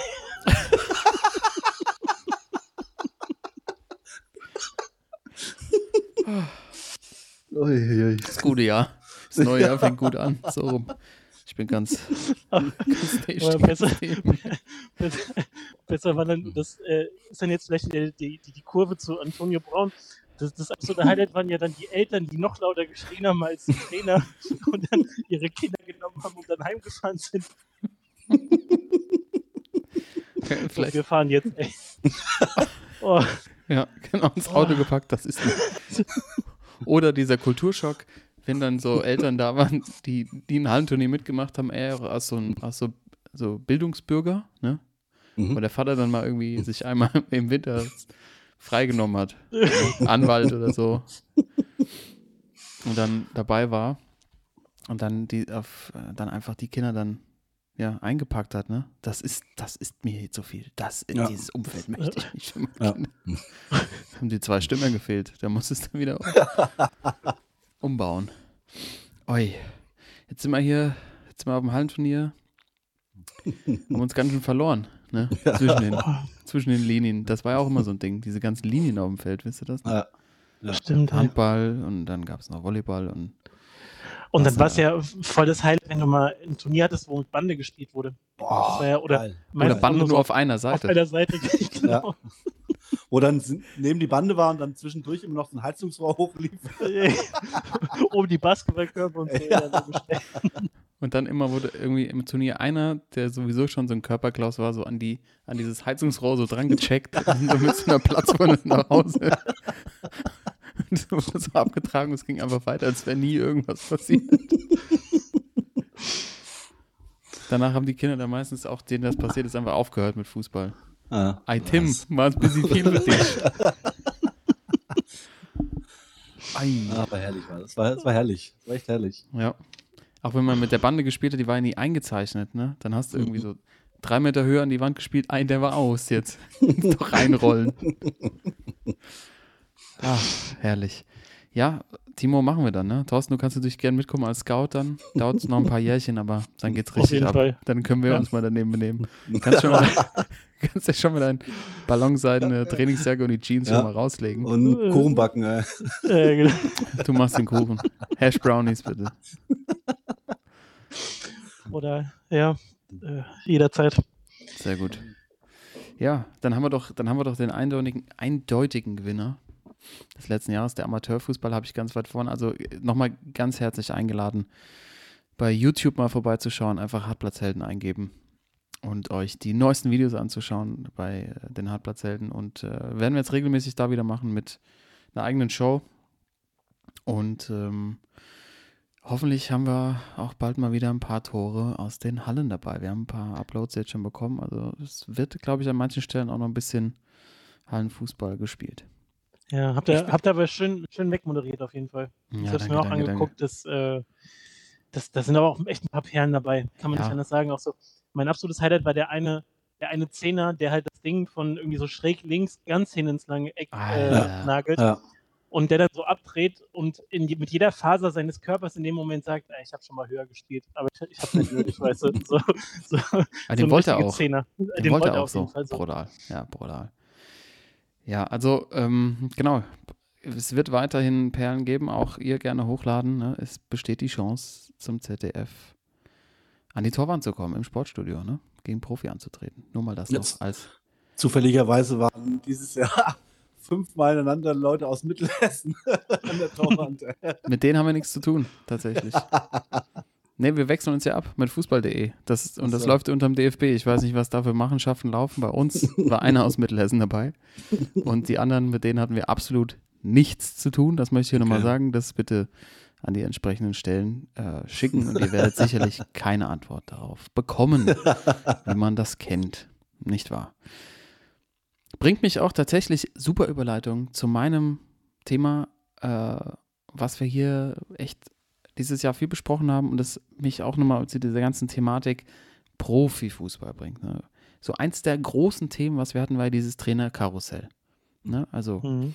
Uiuiui. Das gute Jahr. Das neue Jahr fängt gut an. So rum. Ich bin ganz, ganz besser, besser, war dann, das äh, ist dann jetzt vielleicht die, die, die, Kurve zu Antonio Braun. Das, das absolute Highlight waren ja dann die Eltern, die noch lauter geschrien haben als die Trainer und dann ihre Kinder genommen haben und dann heimgefahren sind. Okay, vielleicht, wir fahren jetzt, ey. Oh, ja, genau, ins Auto gepackt, das ist nicht. Oder dieser Kulturschock, wenn dann so Eltern da waren, die, die ein Hallenturnier mitgemacht haben, er als so ein als so, so Bildungsbürger, ne? Mhm. Wo der Vater dann mal irgendwie sich einmal im Winter freigenommen hat. Anwalt oder so. Und dann dabei war und dann die auf, dann einfach die Kinder dann ja eingepackt hat, ne? Das ist, das ist mir zu viel. Das in Ja. dieses Umfeld möchte ich nicht meine Ja. Haben die zwei Stimmen gefehlt. Da muss es dann wieder umbauen. Oi. Jetzt sind wir hier, jetzt sind wir auf dem Hallenturnier. Haben uns ganz schön verloren, ne? Zwischen, den, zwischen den Linien. Das war ja auch immer so ein Ding, diese ganzen Linien auf dem Feld, wisst ihr das? Ja. stimmt. ey. Handball und dann gab es noch Volleyball und Und dann Das war es ja voll das Highlight, wenn du mal ein Turnier hattest, wo mit Bande gespielt wurde. Das war ja, oder oder Bande nur so auf einer auf Seite. einer Seite. genau. Wo dann neben die Bande war und dann zwischendurch immer noch so ein Heizungsrohr hochlief. um die Basketballkörper und so. Ja. Ja. Und dann immer wurde irgendwie im Turnier einer, der sowieso schon so ein Körperklaus war, so an die an dieses Heizungsrohr so dran gecheckt und so mit so einer Platzwunde nach Hause. Und so wurde so abgetragen, es ging einfach weiter, als wäre nie irgendwas passiert. Danach haben die Kinder dann meistens auch, denen das passiert ist, einfach aufgehört mit Fußball. Ja. Ei, Tim, war es ein bisschen viel für dich. Ei. Aber herrlich war das. War, das war herrlich. Das war echt herrlich. Ja. Auch wenn man mit der Bande gespielt hat, die war ja nie eingezeichnet, ne? Dann hast du irgendwie so drei Meter höher an die Wand gespielt, ein, der war aus jetzt. Doch reinrollen. Ach, herrlich. Ja, Timo, machen wir dann, ne? Thorsten, du kannst natürlich gerne mitkommen als Scout dann. Dauert es noch ein paar Jährchen, aber dann geht's Auf richtig jeden ab. Fall. Dann können wir Ja. uns mal daneben benehmen. Kannst, schon mal, kannst ja schon mal dein ballonseidene Trainingsjacke und die Jeans Ja. schon mal rauslegen. Und Kuchen backen. Ey. Äh, genau. Du machst den Kuchen. Hash Brownies bitte. Oder ja, äh, jederzeit. Sehr gut. Ja, dann haben wir doch, dann haben wir doch den eindeutigen, eindeutigen Gewinner des letzten Jahres, der Amateurfußball, habe ich ganz weit vorne. Also nochmal ganz herzlich eingeladen bei YouTube mal vorbeizuschauen, einfach Hartplatzhelden eingeben und euch die neuesten Videos anzuschauen bei äh, den Hartplatzhelden. Und äh, werden wir jetzt regelmäßig da wieder machen mit einer eigenen Show. Und ähm, hoffentlich haben wir auch bald mal wieder ein paar Tore aus den Hallen dabei. Wir haben ein paar Uploads jetzt schon bekommen. Also es wird, glaube ich, an manchen Stellen auch noch ein bisschen Hallenfußball gespielt. Ja, habt ihr, habt ihr aber schön, schön wegmoderiert auf jeden Fall. Ja, ich habe es mir auch danke, angeguckt. Das, äh, das, das sind aber auch echt ein paar Perlen dabei. Kann man Ja. nicht anders sagen. Auch so, mein absolutes Highlight war der eine, der eine Zehner, der halt das Ding von irgendwie so schräg links ganz hin ins lange Eck äh, Alter. nagelt. Ja. Und der dann so abdreht und in, mit jeder Faser seines Körpers in dem Moment sagt, "Ey, ich habe schon mal höher gespielt, aber ich, ich habe nicht nötig, weißt du. So, so, Aber so den ein wollte er auch. Zehner. Den, Den wollte er auch so. Fall so. Brutal. Ja, brutal. Ja, also, ähm, genau. Es wird weiterhin Perlen geben, auch ihr gerne hochladen. Ne? Es besteht die Chance, zum ZDF an die Torwand zu kommen im Sportstudio, ne? gegen Profi anzutreten. Nur mal das Jetzt. noch als. Zufälligerweise waren dieses Jahr fünfmal ineinander Leute aus Mittelhessen an der Torwand. Mit denen haben wir nichts zu tun, tatsächlich. Ne, wir wechseln uns ja ab mit Fußball.de. Das, und das so. läuft unterm DFB. Ich weiß nicht, was da für Machenschaften laufen. Bei uns war einer aus Mittelhessen dabei. Und die anderen, mit denen hatten wir absolut nichts zu tun. Das möchte ich hier nochmal Okay. sagen. Das bitte an die entsprechenden Stellen äh, schicken. Und ihr werdet sicherlich keine Antwort darauf bekommen, wie man das kennt. Nicht wahr? Bringt mich auch tatsächlich super Überleitung zu meinem Thema, äh, was wir hier echt dieses Jahr viel besprochen haben und das mich auch nochmal zu dieser ganzen Thematik Profifußball bringt. Ne? So eins der großen Themen, was wir hatten, war dieses Trainerkarussell. Ne? Also Mhm.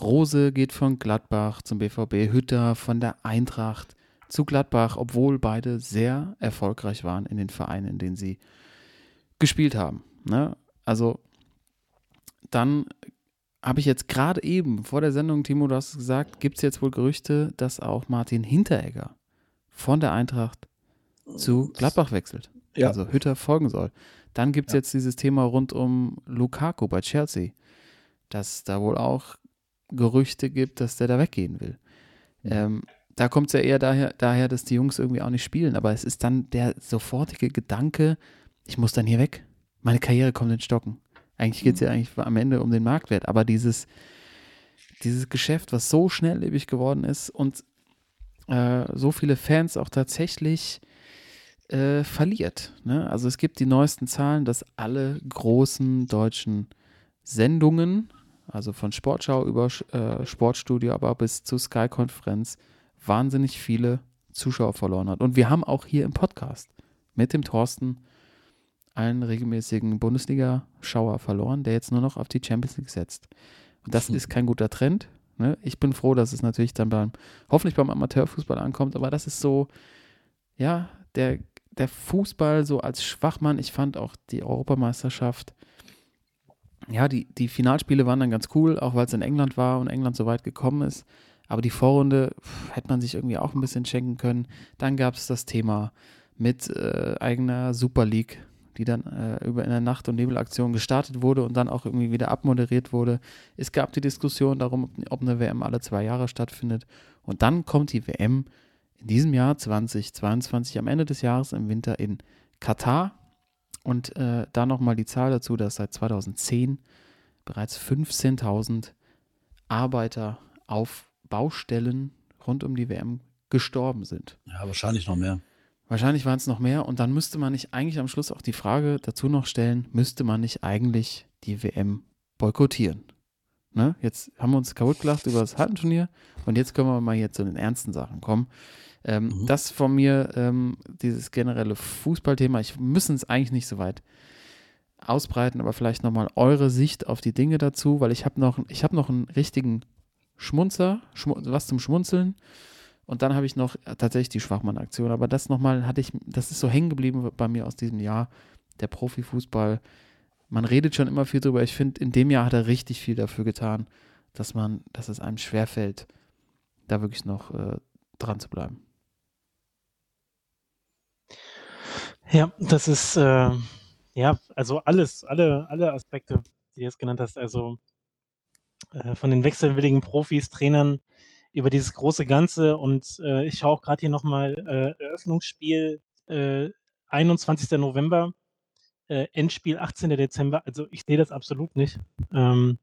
Rose geht von Gladbach zum BVB, Hütter von der Eintracht zu Gladbach, obwohl beide sehr erfolgreich waren in den Vereinen, in denen sie gespielt haben. Ne? Also dann habe ich jetzt gerade eben vor der Sendung, Timo, du hast es gesagt, gibt es jetzt wohl Gerüchte, dass auch Martin Hinteregger von der Eintracht zu Gladbach wechselt. Ja. Also Hütter folgen soll. Dann gibt es Ja. jetzt dieses Thema rund um Lukaku bei Chelsea, dass da wohl auch Gerüchte gibt, dass der da weggehen will. Ähm, da kommt es ja eher daher, daher, dass die Jungs irgendwie auch nicht spielen, aber es ist dann der sofortige Gedanke, ich muss dann hier weg. Meine Karriere kommt in Stocken. Eigentlich geht es ja eigentlich am Ende um den Marktwert, aber dieses, dieses Geschäft, was so schnelllebig geworden ist und äh, so viele Fans auch tatsächlich äh, verliert. Ne? Also es gibt die neuesten Zahlen, dass alle großen deutschen Sendungen, also von Sportschau über äh, Sportstudio, aber bis zu Sky-Konferenz, wahnsinnig viele Zuschauer verloren hat. Und wir haben auch hier im Podcast mit dem Thorsten einen regelmäßigen Bundesliga-Schauer verloren, der jetzt nur noch auf die Champions League setzt. Und das ist kein guter Trend. Ne? Ich bin froh, dass es natürlich dann beim, hoffentlich beim Amateurfußball ankommt, aber das ist so, ja, der, der Fußball so als Schwachmann. Ich fand auch die Europameisterschaft, ja, die, die Finalspiele waren dann ganz cool, auch weil es in England war und England so weit gekommen ist. Aber die Vorrunde pff, hätte man sich irgendwie auch ein bisschen schenken können. Dann gab es das Thema mit äh, eigener Super League, die dann äh, über in der Nacht- und Nebelaktion gestartet wurde und dann auch irgendwie wieder abmoderiert wurde. Es gab die Diskussion darum, ob, eine WM alle zwei Jahre stattfindet. Und dann kommt die WM in diesem Jahr 2022 am Ende des Jahres im Winter in Katar. Und äh, da nochmal die Zahl dazu, dass seit 2010 bereits 15.000 Arbeiter auf Baustellen rund um die WM gestorben sind. Ja, wahrscheinlich noch mehr. Wahrscheinlich waren es noch mehr. Und dann müsste man nicht eigentlich am Schluss auch die Frage dazu noch stellen, müsste man nicht eigentlich die WM boykottieren? Ne? Jetzt haben wir uns kaputt gelacht über das Hallenturnier und jetzt können wir mal hier zu den ernsten Sachen kommen. Ähm, Mhm. Das von mir, ähm, dieses generelle Fußballthema, ich müssen es eigentlich nicht so weit ausbreiten, aber vielleicht nochmal eure Sicht auf die Dinge dazu, weil ich habe noch, ich habe noch einen richtigen Schmunzer, Schmu was zum Schmunzeln. Und dann habe ich noch äh, tatsächlich die Schwachmann-Aktion. Aber das nochmal hatte ich, das ist so hängen geblieben bei mir aus diesem Jahr, der Profifußball. Man redet schon immer viel drüber. Ich finde, in dem Jahr hat er richtig viel dafür getan, dass man, dass es einem schwerfällt, da wirklich noch äh, dran zu bleiben. Ja, das ist, äh, ja, also alles, alle, alle Aspekte, die du jetzt genannt hast, also äh, von den wechselwilligen Profis, Trainern, über dieses große Ganze und äh, ich schaue auch gerade hier nochmal äh, Eröffnungsspiel äh, 21. November, äh, Endspiel 18. Dezember. Also ich sehe das absolut nicht. Ähm,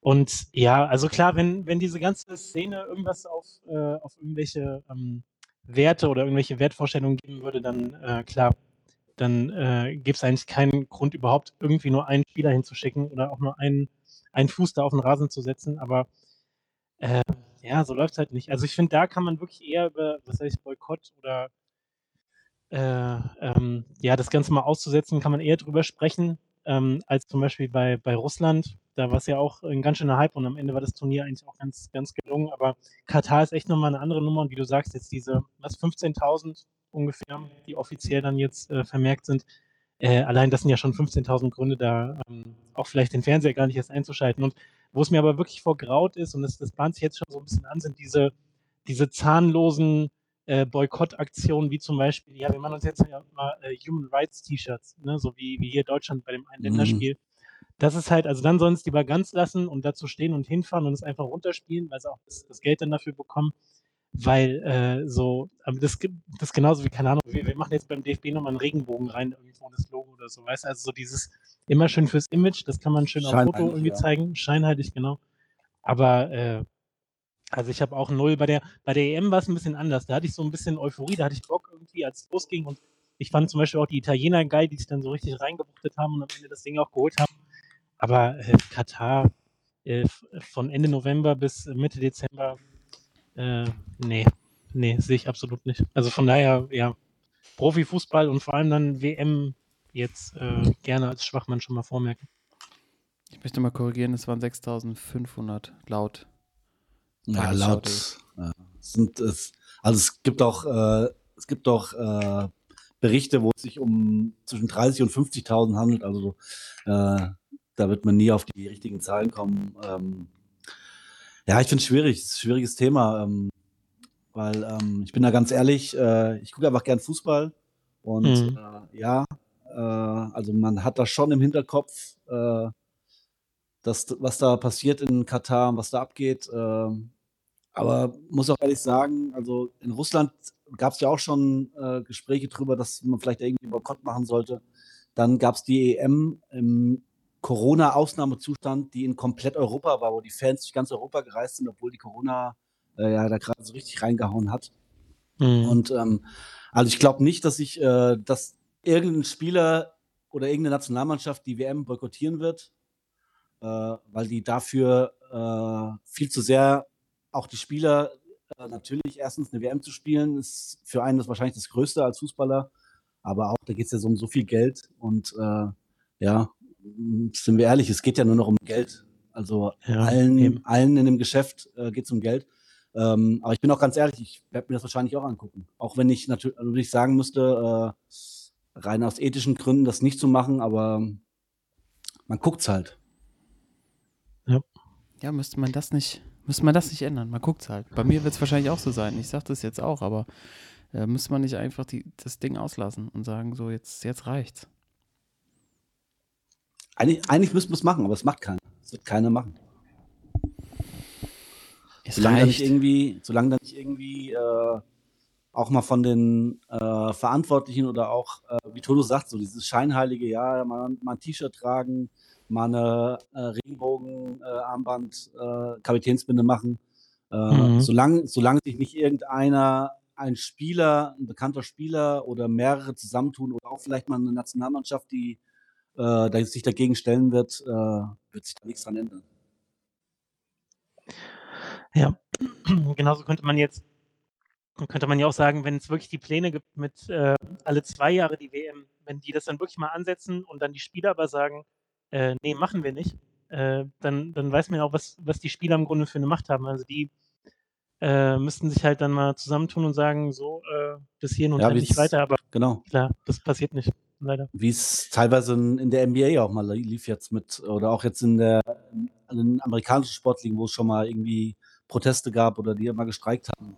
und ja, also klar, wenn, wenn diese ganze Szene irgendwas auf, äh, auf irgendwelche ähm, Werte oder irgendwelche Wertvorstellungen geben würde, dann äh, klar, dann äh, gibt es eigentlich keinen Grund überhaupt irgendwie nur einen Spieler hinzuschicken oder auch nur einen, einen Fuß da auf den Rasen zu setzen. Aber äh, ja, so läuft es halt nicht. Also ich finde, da kann man wirklich eher über, was heißt Boykott oder äh, ähm, ja, das Ganze mal auszusetzen, kann man eher drüber sprechen, ähm, als zum Beispiel bei, bei Russland. Da war es ja auch ein ganz schöner Hype und am Ende war das Turnier eigentlich auch ganz, ganz gelungen. Aber Katar ist echt nochmal eine andere Nummer und wie du sagst, jetzt diese, was, 15.000 ungefähr, die offiziell dann jetzt äh, vermerkt sind. Äh, allein das sind ja schon 15.000 Gründe, da ähm, auch vielleicht den Fernseher gar nicht erst einzuschalten. Und wo es mir aber wirklich vor Graut ist, und das, das bahnt sich jetzt schon so ein bisschen an, sind diese, diese zahnlosen äh, Boykottaktionen, wie zum Beispiel, ja, wir machen uns jetzt ja mal äh, Human Rights T-Shirts, ne, so wie, wie hier Deutschland bei dem einen mhm. Länderspiel. Das ist halt, also dann sollen es lieber ganz lassen und dazu stehen und hinfahren und es einfach runterspielen, weil sie auch das, das Geld dann dafür bekommen. Weil äh, so, das gibt das genauso wie, keine Ahnung, wir, wir machen jetzt beim DFB nochmal einen Regenbogen rein, irgendwo das Logo oder so, weißt du, also so dieses immer schön fürs Image, das kann man schön auf Foto irgendwie ja. zeigen, scheinheilig, genau. Aber äh, also ich habe auch null. Bei der, bei der EM war es ein bisschen anders. Da hatte ich so ein bisschen Euphorie, da hatte ich Bock irgendwie, als es losging. Und ich fand zum Beispiel auch die Italiener geil, die sich dann so richtig reingebuchtet haben und am Ende das Ding auch geholt haben. Aber äh, Katar äh, von Ende November bis Mitte Dezember, äh, nee, nee, sehe ich absolut nicht. Also von daher, ja, Profifußball und vor allem dann WM jetzt äh, gerne als Schwachmann schon mal vormerken. Ich möchte mal korrigieren, es waren 6500 laut ja, laut ja, sind es, also es gibt auch, äh, es gibt auch äh, Berichte, wo es sich um zwischen 30 und 50.000 handelt. Also äh, da wird man nie auf die richtigen Zahlen kommen. Ähm, ja, ich finde es schwierig, es ist ein schwieriges Thema, ähm, weil ähm, ich bin da ganz ehrlich, äh, ich gucke einfach gern Fußball und mhm. Äh, ja, äh, also man hat das schon im Hinterkopf, das, was da passiert in Katar, was da abgeht. Ähm, aber muss auch ehrlich sagen, also in Russland gab es ja auch schon äh, Gespräche darüber, dass man vielleicht irgendwie Boykott machen sollte. Dann gab es die EM im Corona-Ausnahmezustand, die in komplett Europa war, wo die Fans durch ganz Europa gereist sind, obwohl die Corona äh, ja da gerade so richtig reingehauen hat. Mhm. Und ähm, also ich glaube nicht, dass ich, äh, dass irgendein Spieler oder irgendeine Nationalmannschaft die WM boykottieren wird äh, weil die dafür äh, viel zu sehr auch die Spieler äh, natürlich erstens eine WM zu spielen, ist für einen das wahrscheinlich das Größte als Fußballer, aber auch da geht es ja so um so viel Geld und äh, ja, sind wir ehrlich, es geht ja nur noch um Geld. Also ja, allen, allen in dem Geschäft äh, geht es um Geld. Ähm, aber ich bin auch ganz ehrlich, ich werde mir das wahrscheinlich auch angucken. Auch wenn ich natürlich also ich sagen müsste, äh, rein aus ethischen Gründen das nicht zu machen, aber man guckt es halt. Ja. Ja, müsste man das nicht, müsste man das nicht ändern. Man guckt es halt. Bei mir wird es wahrscheinlich auch so sein. Ich sage das jetzt auch, aber äh, müsste man nicht einfach die, das Ding auslassen und sagen, so jetzt, jetzt reicht's. Eigentlich, eigentlich müsste man es machen, aber es macht keiner. Es wird keiner machen. Es solange reicht. da nicht irgendwie, solange da nicht irgendwie äh, auch mal von den äh, Verantwortlichen oder auch, äh, wie Toto sagt, so dieses scheinheilige, ja, mal, mal ein T-Shirt tragen, mal eine äh, Regenbogen-Armband, äh, Kapitänsbinde machen. Äh, mhm. solange, solange sich nicht irgendeiner, ein Spieler, ein bekannter Spieler oder mehrere zusammentun oder auch vielleicht mal eine Nationalmannschaft, die äh, sich dagegen stellen wird, äh, wird sich da nichts dran ändern. Ja, genauso könnte man jetzt könnte man ja auch sagen, wenn es wirklich die Pläne gibt mit äh, alle zwei Jahre die WM, wenn die das dann wirklich mal ansetzen und dann die Spieler aber sagen, äh, nee, machen wir nicht, äh, dann, dann weiß man auch, was, was die Spieler im Grunde für eine Macht haben. Also die äh, müssten sich halt dann mal zusammentun und sagen, so, äh, bis hierhin und ja, nicht weiter, aber genau. klar, das passiert nicht, leider. Wie es teilweise in der NBA auch mal lief jetzt mit, oder auch jetzt in der in den amerikanischen Sportligen, wo es schon mal irgendwie Proteste gab oder die mal gestreikt haben.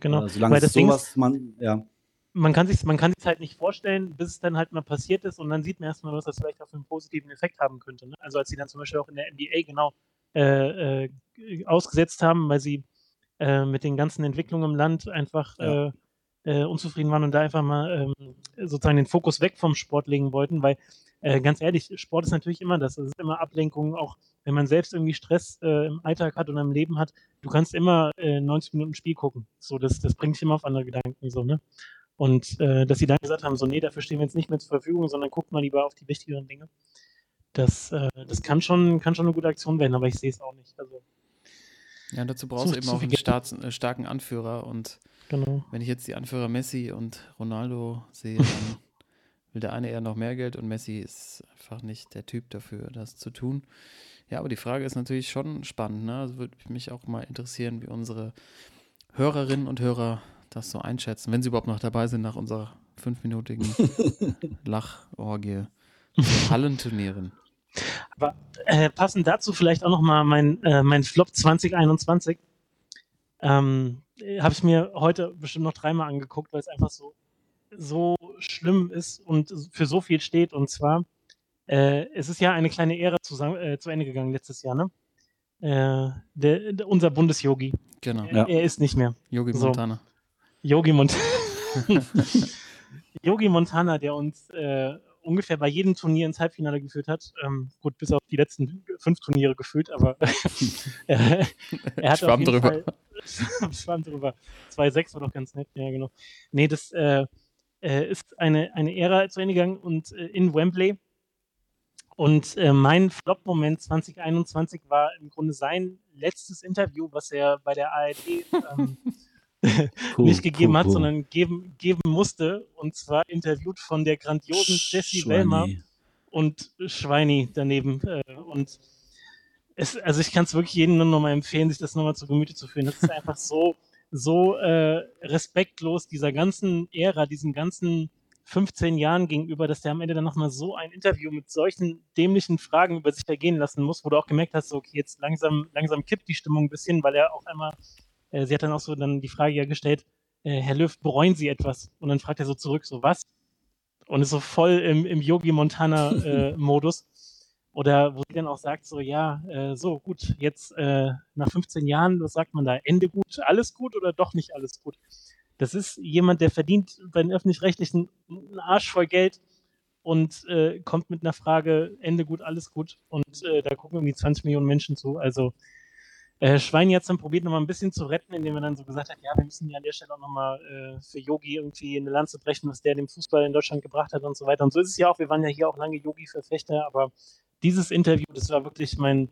Genau. Äh, solange es sowas man, ja man kann sich man kann sich halt nicht vorstellen, bis es dann halt mal passiert ist und dann sieht man erstmal, was das vielleicht auch für einen positiven Effekt haben könnte. Ne? Also als sie dann zum Beispiel auch in der NBA genau äh, äh, ausgesetzt haben, weil sie äh, äh, mit den ganzen Entwicklungen im Land einfach Ja. Äh, äh, unzufrieden waren und da einfach mal ähm, sozusagen den Fokus weg vom Sport legen wollten, weil äh, ganz ehrlich, Sport ist natürlich immer das. Es ist immer Ablenkung, auch wenn man selbst irgendwie Stress äh, im Alltag hat oder im Leben hat. Du kannst immer äh, 90 Minuten Spiel gucken. So, das, das bringt dich immer auf andere Gedanken. So, ne? Und äh, dass sie dann gesagt haben, so, nee, dafür stehen wir jetzt nicht mehr zur Verfügung, sondern guckt mal lieber auf die wichtigeren Dinge. Das, äh, das kann schon, kann schon eine gute Aktion werden, aber ich sehe es auch nicht. Also, Ja, dazu brauchst du eben auch einen äh, starken Anführer. Und genau. wenn ich jetzt die Anführer Messi und Ronaldo sehe, dann will der eine eher noch mehr Geld und Messi ist einfach nicht der Typ dafür, das zu tun. Ja, aber die Frage ist natürlich schon spannend. Ne? Also würde mich auch mal interessieren, wie unsere Hörerinnen und Hörer das so einschätzen, wenn sie überhaupt noch dabei sind nach unserer fünfminütigen Lachorgie zu Hallenturnieren. Aber äh, passend dazu vielleicht auch nochmal mein, äh, mein Flop 2021. Ähm, Habe ich mir heute bestimmt noch dreimal angeguckt, weil es einfach so, so schlimm ist und für so viel steht. Und zwar, äh, es ist ja eine kleine Ära zusammen, äh, zu Ende gegangen letztes Jahr, ne? Äh, der, der, unser Bundesyogi. Genau, Er, Ja. er ist nicht mehr. Yogi So. Montana. Yogi Montana. Yogi Montana, der uns äh, ungefähr bei jedem Turnier ins Halbfinale geführt hat. Ähm, gut, bis auf die letzten fünf Turniere geführt, aber äh, er hat Schwamm auf jeden drüber. Fall Schwamm drüber. 2-6 war doch ganz nett, ja genau. Nee, das äh, äh, ist eine, eine Ära zu Ende gegangen und äh, in Wembley. Und äh, mein Flop-Moment 2021 war im Grunde sein letztes Interview, was er bei der ARD ähm, Puh, nicht gegeben puh, hat, puh. sondern geben, geben musste. Und zwar interviewt von der grandiosen Jessie. Wellmer und Schweini daneben. Äh, und es, also ich kann es wirklich jedem nur nochmal empfehlen, sich das nochmal zu Gemüte zu führen. Das ist einfach so, so äh, respektlos dieser ganzen Ära, diesen ganzen 15 Jahren gegenüber, dass der am Ende dann nochmal so ein Interview mit solchen dämlichen Fragen über sich ergehen lassen muss, wo du auch gemerkt hast, so, okay, jetzt langsam, langsam kippt die Stimmung ein bisschen, weil er auch einmal, äh, sie hat dann auch so dann die Frage ja gestellt, äh, Herr Löw, bereuen Sie etwas? Und dann fragt er so zurück, so was? Und ist so voll im, im Yogi Montana-Modus. Oder wo sie dann auch sagt, so, ja, äh, so, gut, jetzt äh, nach 15 Jahren, was sagt man da, Ende gut, alles gut oder doch nicht alles gut? Das ist jemand, der verdient bei den Öffentlich-Rechtlichen einen Arsch voll Geld und äh, kommt mit einer Frage, Ende gut, alles gut. Und äh, da gucken irgendwie 20 Millionen Menschen zu. Also äh, Schwein jetzt dann probiert nochmal ein bisschen zu retten, indem er dann so gesagt hat, ja, wir müssen ja an der Stelle auch nochmal äh, für Yogi irgendwie eine Lanze brechen, was der dem Fußball in Deutschland gebracht hat und so weiter. Und so ist es ja auch, wir waren ja hier auch lange Yogi-Verfechter, aber dieses Interview, das war wirklich mein,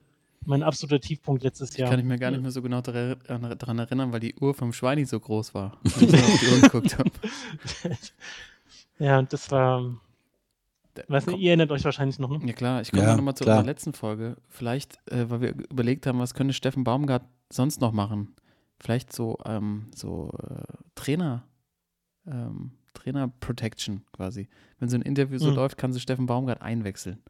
mein absoluter Tiefpunkt letztes Jahr. Kann ich mir gar nicht mehr so genau daran erinnern, weil die Uhr vom Schweini so groß war. als ich auf die Uhr geguckt habe. ja, und das war, weiß nicht, Komm. ihr erinnert euch wahrscheinlich noch, ne? Ja klar, ich komme Ja, nochmal zu klar. unserer letzten Folge. Vielleicht, äh, weil wir überlegt haben, was könnte Steffen Baumgart sonst noch machen? Vielleicht so, ähm, so äh, Trainer, ähm, Trainer Protection quasi. Wenn so ein Interview so Mhm. läuft, kann sich Steffen Baumgart einwechseln.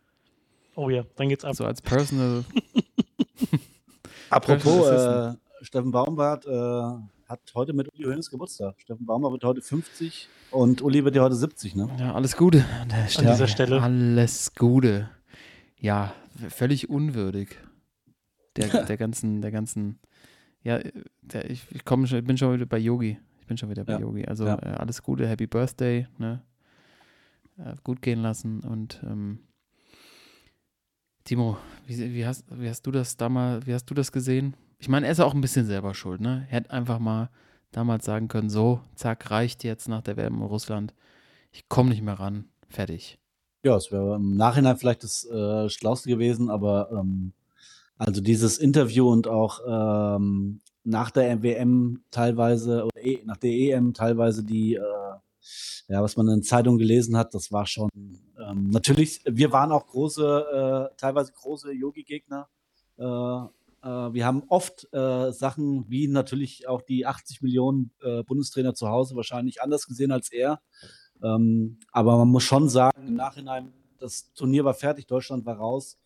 Oh ja, dann geht's ab. So als Personal. Apropos, Personal äh, Steffen Baumbart äh, hat heute mit Uli Hoeneß Geburtstag. Steffen Baumbart wird heute 50 und Uli wird ja heute 70, ne? Ja, alles Gute an, der Stelle. dieser Stelle. Alles Gute. Ja, völlig unwürdig. Der, der ganzen, der ganzen. Ja, der, ich, ich komme schon, ich bin schon wieder bei Yogi. Ich bin schon wieder bei Ja. Yogi. Also Ja. äh, alles Gute, Happy Birthday, ne? Äh, gut gehen lassen und ähm, Timo, wie, wie, hast, wie hast du das damals, wie hast du das gesehen? Ich meine, er ist auch ein bisschen selber schuld, ne? Er hätte einfach mal damals sagen können, so, zack, reicht jetzt nach der WM in Russland. Ich komme nicht mehr ran. Fertig. Ja, es wäre im Nachhinein vielleicht das äh, Schlauste gewesen, aber ähm, also dieses Interview und auch ähm, nach der WM teilweise, oder eh, nach der EM teilweise die, äh, ja, was man in Zeitungen gelesen hat, das war schon ähm, natürlich, wir waren auch große, äh, teilweise große Yogi-Gegner. Äh, wir haben oft äh, Sachen wie natürlich auch die 80 Millionen äh, Bundestrainer zu Hause wahrscheinlich anders gesehen als er. Ähm, aber man muss schon sagen, im Nachhinein, das Turnier war fertig, Deutschland war raus.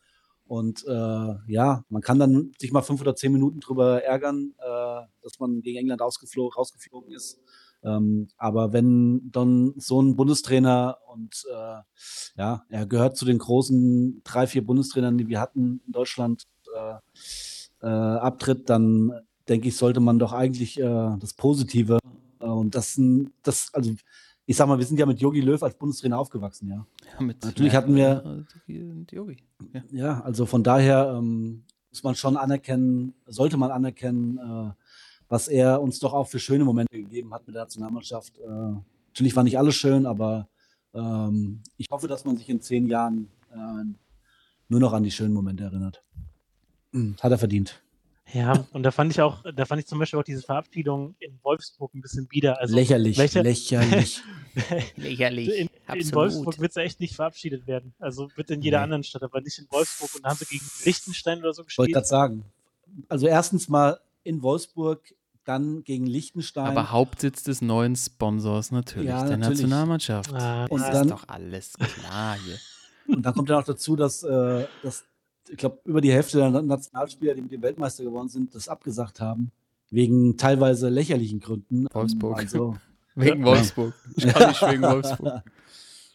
Und äh, ja, man kann dann sich mal fünf oder zehn Minuten drüber ärgern, äh, dass man gegen England ausgeflo rausgeflogen ist. Ähm, aber wenn dann so ein Bundestrainer und äh, ja, er gehört zu den großen drei, vier Bundestrainern, die wir hatten in Deutschland, äh, abtritt, dann denke ich, sollte man doch eigentlich äh, das Positive äh, und das, das, also ich sag mal, wir sind ja mit Yogi Löw als Bundestrainer aufgewachsen, ja. ja mit, Natürlich hatten wir. Yogi. Ja. ja, also von daher ähm, muss man schon anerkennen, sollte man anerkennen, äh, was er uns doch auch für schöne Momente gegeben hat mit der Nationalmannschaft. Äh, natürlich war nicht alles schön, aber ähm, ich hoffe, dass man sich in zehn Jahren äh, nur noch an die schönen Momente erinnert. Hat er verdient. Ja, und da fand ich auch, da fand ich zum Beispiel auch diese Verabschiedung in Wolfsburg ein bisschen bieder. Also lächerlich, lächer lächerlich. lächerlich. In, in Wolfsburg wird sie echt nicht verabschiedet werden. Also wird in jeder nee. anderen Stadt, aber nicht in Wolfsburg. Und da haben sie gegen Liechtenstein oder so gespielt. Wollte gerade sagen. Also erstens mal in Wolfsburg, dann gegen Liechtenstein. Aber Hauptsitz des neuen Sponsors natürlich, ja, der natürlich. Nationalmannschaft. Ah, und das dann, ist doch alles klar hier. Und dann kommt ja noch dazu, dass, äh, dass ich glaube, über die Hälfte der Nationalspieler, die mit dem Weltmeister geworden sind, das abgesagt haben. Wegen teilweise lächerlichen Gründen. Wolfsburg. Also, wegen ja. Wolfsburg. Ich kann nicht wegen Wolfsburg.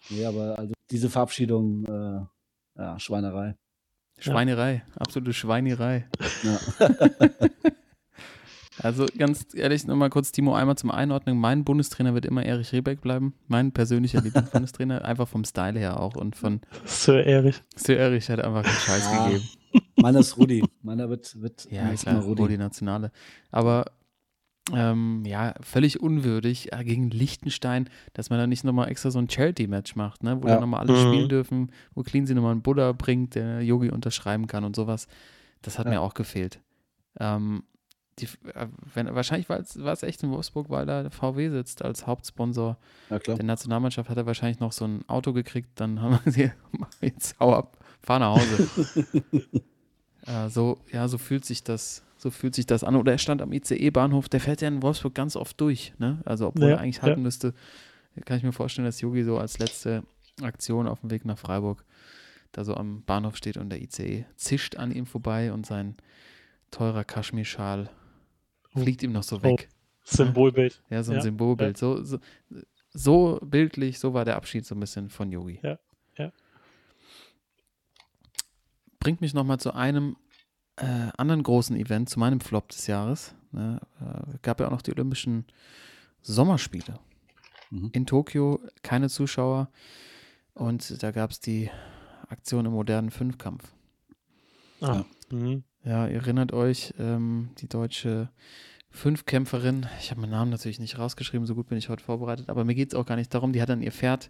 Nee, aber also diese Verabschiedung, äh, ja, Schweinerei. Schweinerei, absolute Schweinerei. Ja. Also ganz ehrlich, nochmal kurz, Timo, einmal zum Einordnen. Mein Bundestrainer wird immer Erich Rebeck bleiben. Mein persönlicher Lieblingsbundestrainer, einfach vom Style her auch und von Sir Erich. Sir Erich hat einfach einen Scheiß ja. gegeben. Meiner ist Rudi. Meiner wird, wird ja, klar, Rudi. Rudi Nationale. Aber ähm, ja, völlig unwürdig äh, gegen Liechtenstein, dass man da nicht nochmal extra so ein Charity-Match macht, ne? wo ja. dann nochmal alle mhm. spielen dürfen, wo Cleansy nochmal einen Buddha bringt, der Yogi unterschreiben kann und sowas. Das hat ja. mir auch gefehlt. Ähm, die, äh, wenn, wahrscheinlich war es echt in Wolfsburg, weil da VW sitzt als Hauptsponsor ja, der Nationalmannschaft, hat er wahrscheinlich noch so ein Auto gekriegt, dann haben wir sie, jetzt hau ab, fahr nach Hause. äh, so, ja, so fühlt sich das, so fühlt sich das an. Oder er stand am ICE-Bahnhof, der fährt ja in Wolfsburg ganz oft durch, ne? Also obwohl ja, er eigentlich halten ja. müsste, kann ich mir vorstellen, dass Yogi so als letzte Aktion auf dem Weg nach Freiburg da so am Bahnhof steht und der ICE zischt an ihm vorbei und sein teurer Kaschmirschal fliegt ihm noch so weg. Oh, Symbolbild. Ja, so ein ja, Symbolbild. Ja. So, so, so, bildlich, so war der Abschied so ein bisschen von Yogi. Ja, ja. Bringt mich nochmal zu einem äh, anderen großen Event, zu meinem Flop des Jahres. Ne, äh, gab ja auch noch die Olympischen Sommerspiele. Mhm. In Tokio keine Zuschauer und da gab es die Aktion im modernen Fünfkampf. Ah. Ja. Mhm. Ja, ihr erinnert euch, ähm, die deutsche Fünfkämpferin, ich habe meinen Namen natürlich nicht rausgeschrieben, so gut bin ich heute vorbereitet, aber mir geht es auch gar nicht darum, die hat dann ihr Pferd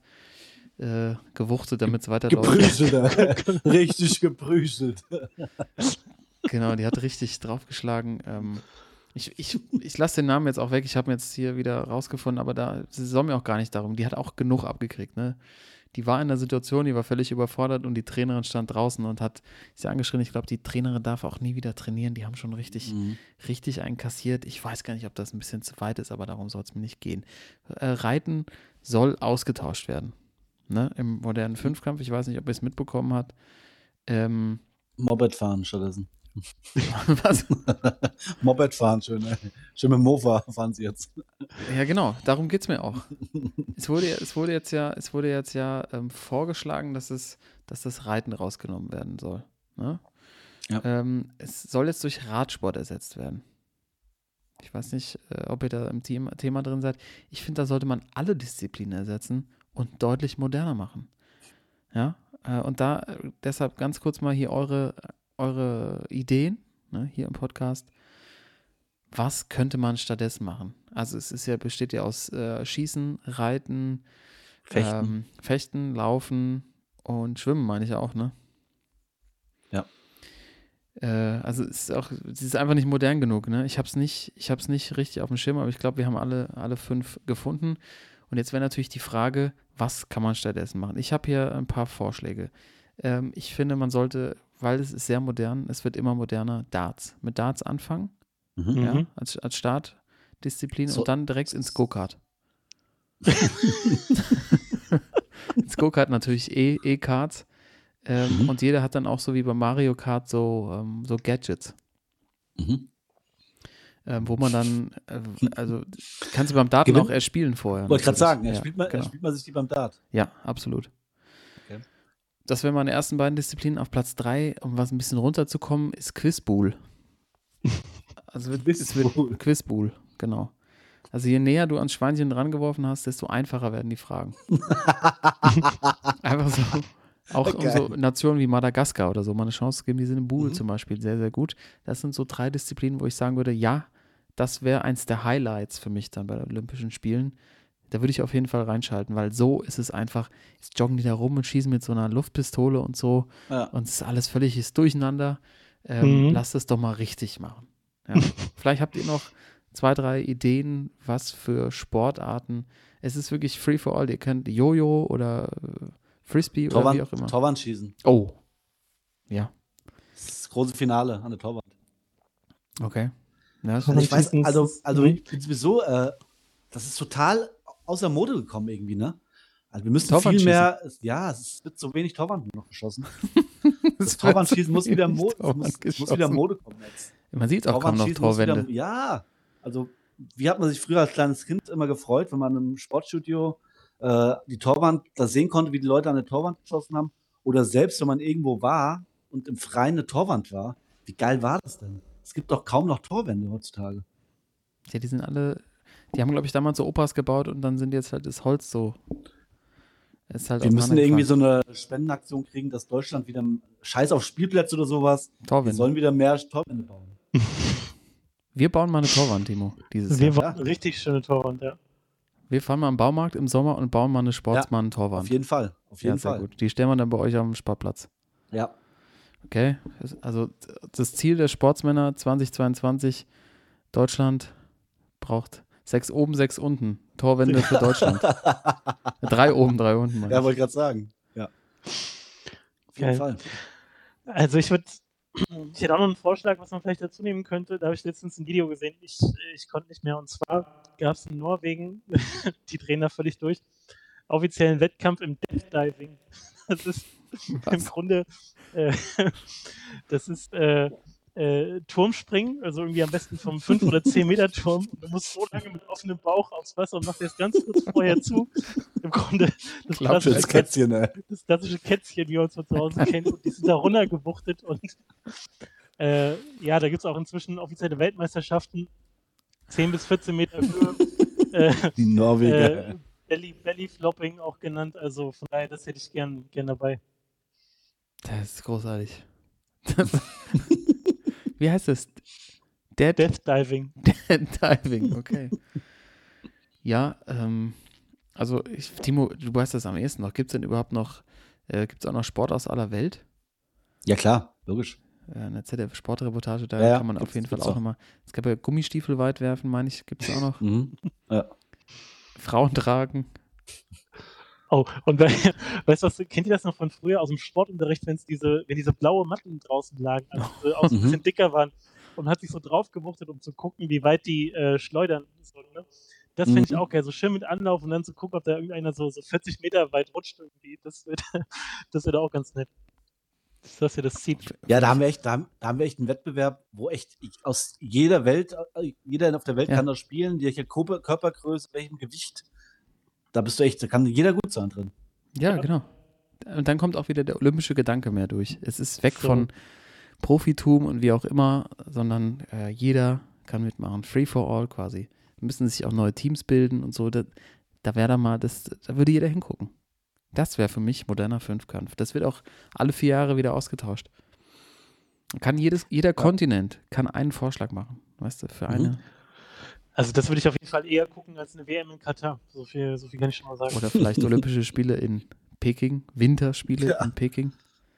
äh, gewuchtet, damit es weiterläuft. Geprügelt, richtig geprügelt. genau, die hat richtig draufgeschlagen. Ähm, ich, ich, ich lasse den Namen jetzt auch weg, ich habe ihn jetzt hier wieder rausgefunden, aber da soll mir auch gar nicht darum. Die hat auch genug abgekriegt, ne? Die war in der Situation, die war völlig überfordert und die Trainerin stand draußen und hat sie angeschrien. Ich glaube, die Trainerin darf auch nie wieder trainieren. Die haben schon richtig, mhm. richtig einkassiert. Ich weiß gar nicht, ob das ein bisschen zu weit ist, aber darum soll es mir nicht gehen. Äh, Reiten soll ausgetauscht werden. Ne? Im modernen Fünfkampf. Ich weiß nicht, ob ihr es mitbekommen habt. Ähm, Moped fahren stattdessen. Was? Moped fahren, schön. Schön mit Mofa fahren sie jetzt. Ja, genau, darum geht es mir auch. Es wurde, es wurde jetzt ja, es wurde jetzt ja ähm, vorgeschlagen, dass, es, dass das Reiten rausgenommen werden soll. Ne? Ja. Ähm, es soll jetzt durch Radsport ersetzt werden. Ich weiß nicht, äh, ob ihr da im Thema, Thema drin seid. Ich finde, da sollte man alle Disziplinen ersetzen und deutlich moderner machen. Ja, äh, und da äh, deshalb ganz kurz mal hier eure eure Ideen ne, hier im Podcast. Was könnte man stattdessen machen? Also es ist ja, besteht ja aus äh, Schießen, Reiten, Fechten. Ähm, Fechten, Laufen und Schwimmen, meine ich auch, ne? Ja. Äh, also es ist auch, es ist einfach nicht modern genug, ne? Ich habe es nicht, ich habe es nicht richtig auf dem Schirm, aber ich glaube, wir haben alle, alle fünf gefunden. Und jetzt wäre natürlich die Frage, was kann man stattdessen machen? Ich habe hier ein paar Vorschläge. Ähm, ich finde, man sollte weil es ist sehr modern, es wird immer moderner, Darts. Mit Darts anfangen, mhm. ja, mhm. als, als Startdisziplin so. und dann direkt ins Go-Kart. ins Go-Kart natürlich E-Karts. ähm, mhm. Und jeder hat dann auch so wie bei Mario Kart so, ähm, so Gadgets. Mhm. Ähm, wo man dann, äh, also kannst du beim Dart auch erst spielen vorher. Wollte gerade sagen, ja, spielt man, genau. spielt man sich die beim Dart. Ja, absolut das wären meine ersten beiden Disziplinen. Auf Platz 3, um was ein bisschen runterzukommen, ist Quizbool. Also wird, es wird. Quizbull, genau. Also je näher du ans Schweinchen dran geworfen hast, desto einfacher werden die Fragen. Einfach so. Auch um so Nationen wie Madagaskar oder so mal eine Chance zu geben, die sind im Buhl Mhm. zum Beispiel sehr, sehr gut. Das sind so drei Disziplinen, wo ich sagen würde, ja, das wäre eins der Highlights für mich dann bei den Olympischen Spielen. Da würde ich auf jeden Fall reinschalten, weil so ist es einfach, jetzt joggen die da rum und schießen mit so einer Luftpistole und so Ja. und es ist alles völlig ist durcheinander. Ähm, Mhm. Lasst es doch mal richtig machen. Ja. Vielleicht habt ihr noch zwei, drei Ideen, was für Sportarten. Es ist wirklich free for all. Ihr könnt Jojo oder äh, Frisbee oder wie auch immer. Torwand, Torwand schießen. Oh. Ja, Das, ist das große Finale an der Torwand. okay. Ja, Torwand Also ich weiß, also, also ich bin sowieso, äh, das ist total außer Mode gekommen irgendwie, ne? Also wir müssen Torwand viel mehr, es- ja, es wird so wenig Torwand nur noch geschossen. Das Torwandschießen muss wieder, Mode, muss, muss wieder Mode kommen jetzt. Man sieht auch kaum noch muss wieder- Torwände. Ja, also wie hat man sich früher als kleines Kind immer gefreut, wenn man im Sportstudio äh, die Torwand da sehen konnte, wie die Leute an der Torwand geschossen haben. Oder selbst wenn man irgendwo war und im Freien eine Torwand war. Wie geil war das denn? Es gibt doch kaum noch Torwände heutzutage. Ja, die sind alle, die haben, glaube ich, damals so Opas gebaut und dann sind jetzt halt das Holz so. Ist halt Wir müssen irgendwie so eine Spendenaktion kriegen, dass Deutschland wieder Scheiß auf Spielplätze oder sowas. Wir Torwände. sollen wieder mehr Torwände bauen. Wir bauen mal eine Torwand, Timo, dieses Wir Jahr. waren eine richtig schöne Torwand, ja. Wir fahren mal am Baumarkt im Sommer und bauen mal eine Sportsmann-Torwand. Auf jeden Fall. Auf jeden ja, sehr Fall. gut. Die stellen wir dann bei euch am Sportplatz. Ja. Okay? Also das Ziel der Sportsmänner 2022, Deutschland braucht sechs oben, sechs unten. Torwände für Deutschland. drei oben, drei unten. Ja, ich. wollte ich gerade sagen. Ja. Auf jeden Geil. Fall. Also ich würde, ich hätte auch noch einen Vorschlag, was man vielleicht dazu nehmen könnte. Da habe ich letztens ein Video gesehen. Ich, ich konnte nicht mehr. Und zwar gab es in Norwegen, die drehen da völlig durch, offiziellen Wettkampf im Death Diving. Das ist im Was? Grunde, äh, das ist äh, äh, Turmspringen, also irgendwie am besten vom 5 oder 10 Meter Turm. Und du musst so lange mit offenem Bauch aufs Wasser und machst jetzt ganz kurz vorher zu. Im Grunde das klassische das Kätzchen, ey. das klassische Kätzchen, wie man es von zu Hause kennt, und die sind da runtergewuchtet und äh, ja, da gibt es auch inzwischen offizielle Weltmeisterschaften, 10 bis 14 Meter Höhe, äh, Die Norweger. äh, Belly, Belly Flopping auch genannt, also von daher, das hätte ich gern, gern dabei. Das ist großartig. Wie heißt das? Dead, Death Diving. Dead Diving, okay. ja, ähm, also ich, Timo, du weißt das am ehesten noch. Gibt es denn überhaupt noch, äh, gibt es auch noch Sport aus aller Welt? ja, klar, logisch. äh, eine ZDF-Sportreportage, da Ja, ja, kann man auf jeden Fall auch auch. nochmal. Es gab ja Gummistiefel weit werfen, meine ich, gibt es auch noch. Mhm. Frauen tragen. Oh, und bei, weißt du was, kennt ihr das noch von früher aus dem Sportunterricht, wenn es diese, wenn diese blaue Matten draußen lagen, also auch so ein Mhm. bisschen dicker waren und hat sich so draufgewuchtet, um zu gucken, wie weit die äh, schleudern. So, ne? Das finde ich Mhm. auch geil, so schön mit Anlauf und dann zu gucken, ob da irgendeiner so, so 40 Meter weit rutscht irgendwie. Das wird, das wird auch ganz nett. Dass ihr das zieht. Ja, da haben wir echt, da haben, da haben wir echt einen Wettbewerb, wo echt ich, aus jeder Welt, äh, jeder auf der Welt Ja. kann da spielen, welche Körper, Körpergröße, welchem Gewicht. Da bist du echt, da kann jeder gut sein drin. Ja, Ja. genau. Und dann kommt auch wieder der olympische Gedanke mehr durch. Es ist weg So. von Profitum und wie auch immer, sondern äh, jeder kann mitmachen. Free for all quasi. Da müssen sich auch neue Teams bilden und so. Da, da wäre da mal, das, da würde jeder hingucken. Das wäre für mich moderner Fünfkampf. Das wird auch alle vier Jahre wieder ausgetauscht. Kann jedes, jeder Kontinent kann einen Vorschlag machen, weißt du, für Mhm. Also das würde ich auf jeden Fall eher gucken als eine WM in Katar. So viel, so viel kann ich schon mal sagen. Oder vielleicht Olympische Spiele in Peking, Winterspiele Ja. in Peking.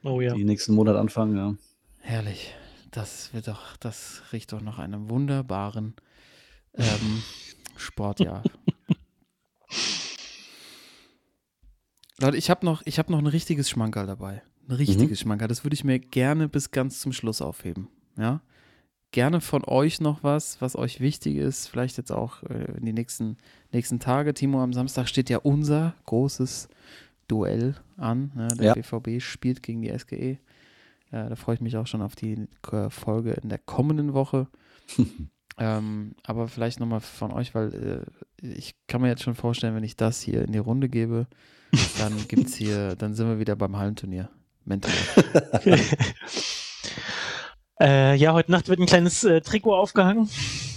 Oh ja. Die nächsten Monat anfangen, ja. Herrlich. Das wird doch, das riecht doch nach einem wunderbaren ähm, Sportjahr. Leute, ich habe noch, ich hab noch ein richtiges Schmankerl dabei. Ein richtiges Schmankerl. Das würde ich mir gerne bis ganz zum Schluss aufheben. Ja. Gerne von euch noch was, was euch wichtig ist. Vielleicht jetzt auch äh, in die nächsten, nächsten Tage. Timo, am Samstag steht ja unser großes Duell an. Ne? Der Ja. BVB spielt gegen die SGE. Ja, da freue ich mich auch schon auf die äh, Folge in der kommenden Woche. ähm, aber vielleicht nochmal von euch, weil äh, ich kann mir jetzt schon vorstellen, wenn ich das hier in die Runde gebe, dann gibt's hier, dann sind wir wieder beim Hallenturnier. Mental. Äh, ja, heute Nacht wird ein kleines äh, Trikot aufgehangen.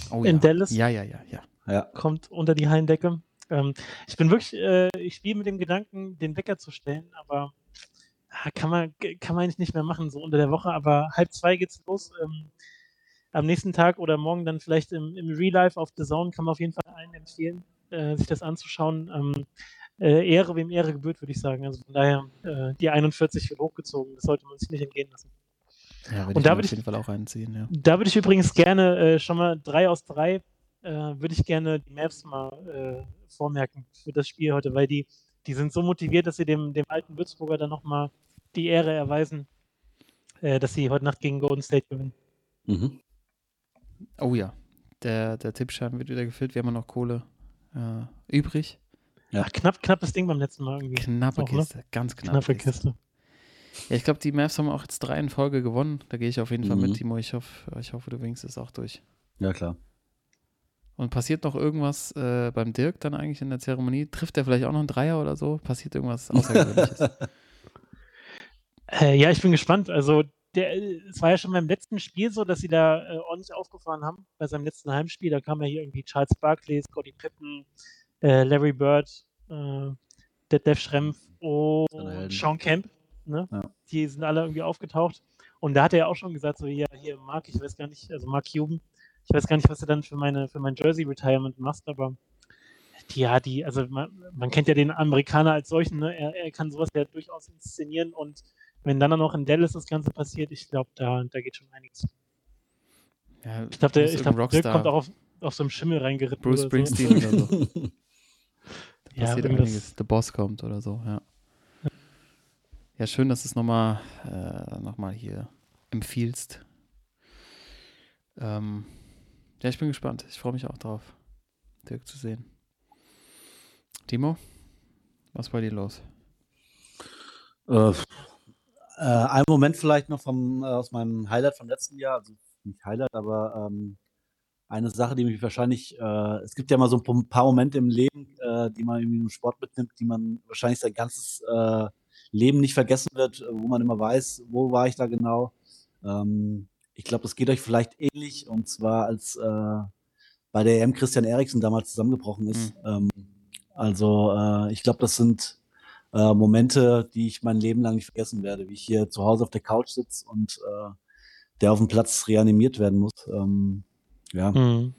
Oh, In ja. Dallas? Ja, ja, ja, ja. Ja. Kommt unter die Hallendecke. Ähm, ich bin wirklich, äh, ich spiele mit dem Gedanken, den Wecker zu stellen, aber ah, kann man, kann man eigentlich nicht mehr machen, so unter der Woche. Aber halb zwei geht's los. Ähm, am nächsten Tag oder morgen dann vielleicht im, im Real Life auf The Zone kann man auf jeden Fall allen empfehlen, äh, sich das anzuschauen. Ähm, äh, Ehre, wem Ehre gebührt, würde ich sagen. Also von daher, äh, die 41 wird hochgezogen. Das sollte man sich nicht entgehen lassen. Ja, würde Und ich da mir würd auf ich- jeden Fall auch reinziehen, ja. Da würde ich übrigens gerne äh, schon mal drei aus drei, äh, würde ich gerne die Mavs mal äh, vormerken für das Spiel heute, weil die, die sind so motiviert, dass sie dem, dem alten Würzburger dann nochmal die Ehre erweisen, äh, dass sie heute Nacht gegen Golden State gewinnen. Mhm. Oh ja, der, der Tippschein wird wieder gefüllt. Wir haben ja noch Kohle äh, übrig. Ja. Ach, knapp, knappes Ding beim letzten Mal irgendwie. Knappe Auch, ne? Kiste, ganz knappe, Knappe Kiste. Kiste. Ja, ich glaube, die Mavs haben auch jetzt drei in Folge gewonnen. Da gehe ich auf jeden Fall Mhm. mit, Timo. Ich hoffe, ich hoffe, du winkst es auch durch. Ja, klar. Und passiert noch irgendwas äh, beim Dirk dann eigentlich in der Zeremonie? Trifft er vielleicht auch noch einen Dreier oder so? Passiert irgendwas Außergewöhnliches? Äh, ja, ich bin gespannt. Also, der, es war ja schon beim letzten Spiel so, dass sie da äh, ordentlich aufgefahren haben. Bei seinem letzten Heimspiel, da kam ja hier irgendwie Charles Barkley, Scottie Pippen, äh, Larry Bird, äh, Detlef Schrempf und. Sean Kemp. Ne? Ja. Die sind alle irgendwie aufgetaucht. Und da hat er ja auch schon gesagt, so, ja, hier, Mark, ich weiß gar nicht, also Mark Cuban, ich weiß gar nicht, was du dann für meine, für mein Jersey-Retirement machst, aber die, ja, die, also man, man kennt ja den Amerikaner als solchen, ne? er, er kann sowas ja durchaus inszenieren und wenn dann noch in Dallas das Ganze passiert, ich glaube, da, da geht schon einiges. Ja, Ich glaube, der, ich glaub, Dirk kommt auch auf, auf so einem Schimmel reingeritten. Bruce oder Springsteen oder so. So. Da Ja, passiert einiges. The Boss kommt oder so, ja. Ja, schön, dass du es nochmal äh, noch hier empfiehlst. Ähm, ja, ich bin gespannt. Ich freue mich auch drauf, Dirk zu sehen. Timo, was war dir los? Äh, äh, ein Moment vielleicht noch vom, äh, aus meinem Highlight vom letzten Jahr, also nicht Highlight, aber ähm, eine Sache, die mich wahrscheinlich, äh, es gibt ja mal so ein paar Momente im Leben, äh, die man irgendwie im Sport mitnimmt, die man wahrscheinlich sein ganzes äh, Leben nicht vergessen wird, äh, wo man immer weiß, wo war ich da genau. Ähm, ich glaube, das geht euch vielleicht ähnlich, und zwar als äh, bei der EM Christian Eriksen damals zusammengebrochen ist. Ähm, also äh, ich glaube, das sind äh, Momente, die ich mein Leben lang nicht vergessen werde, wie ich hier zu Hause auf der Couch sitze und äh, der auf dem Platz reanimiert werden muss. Ähm, ja, Mhm.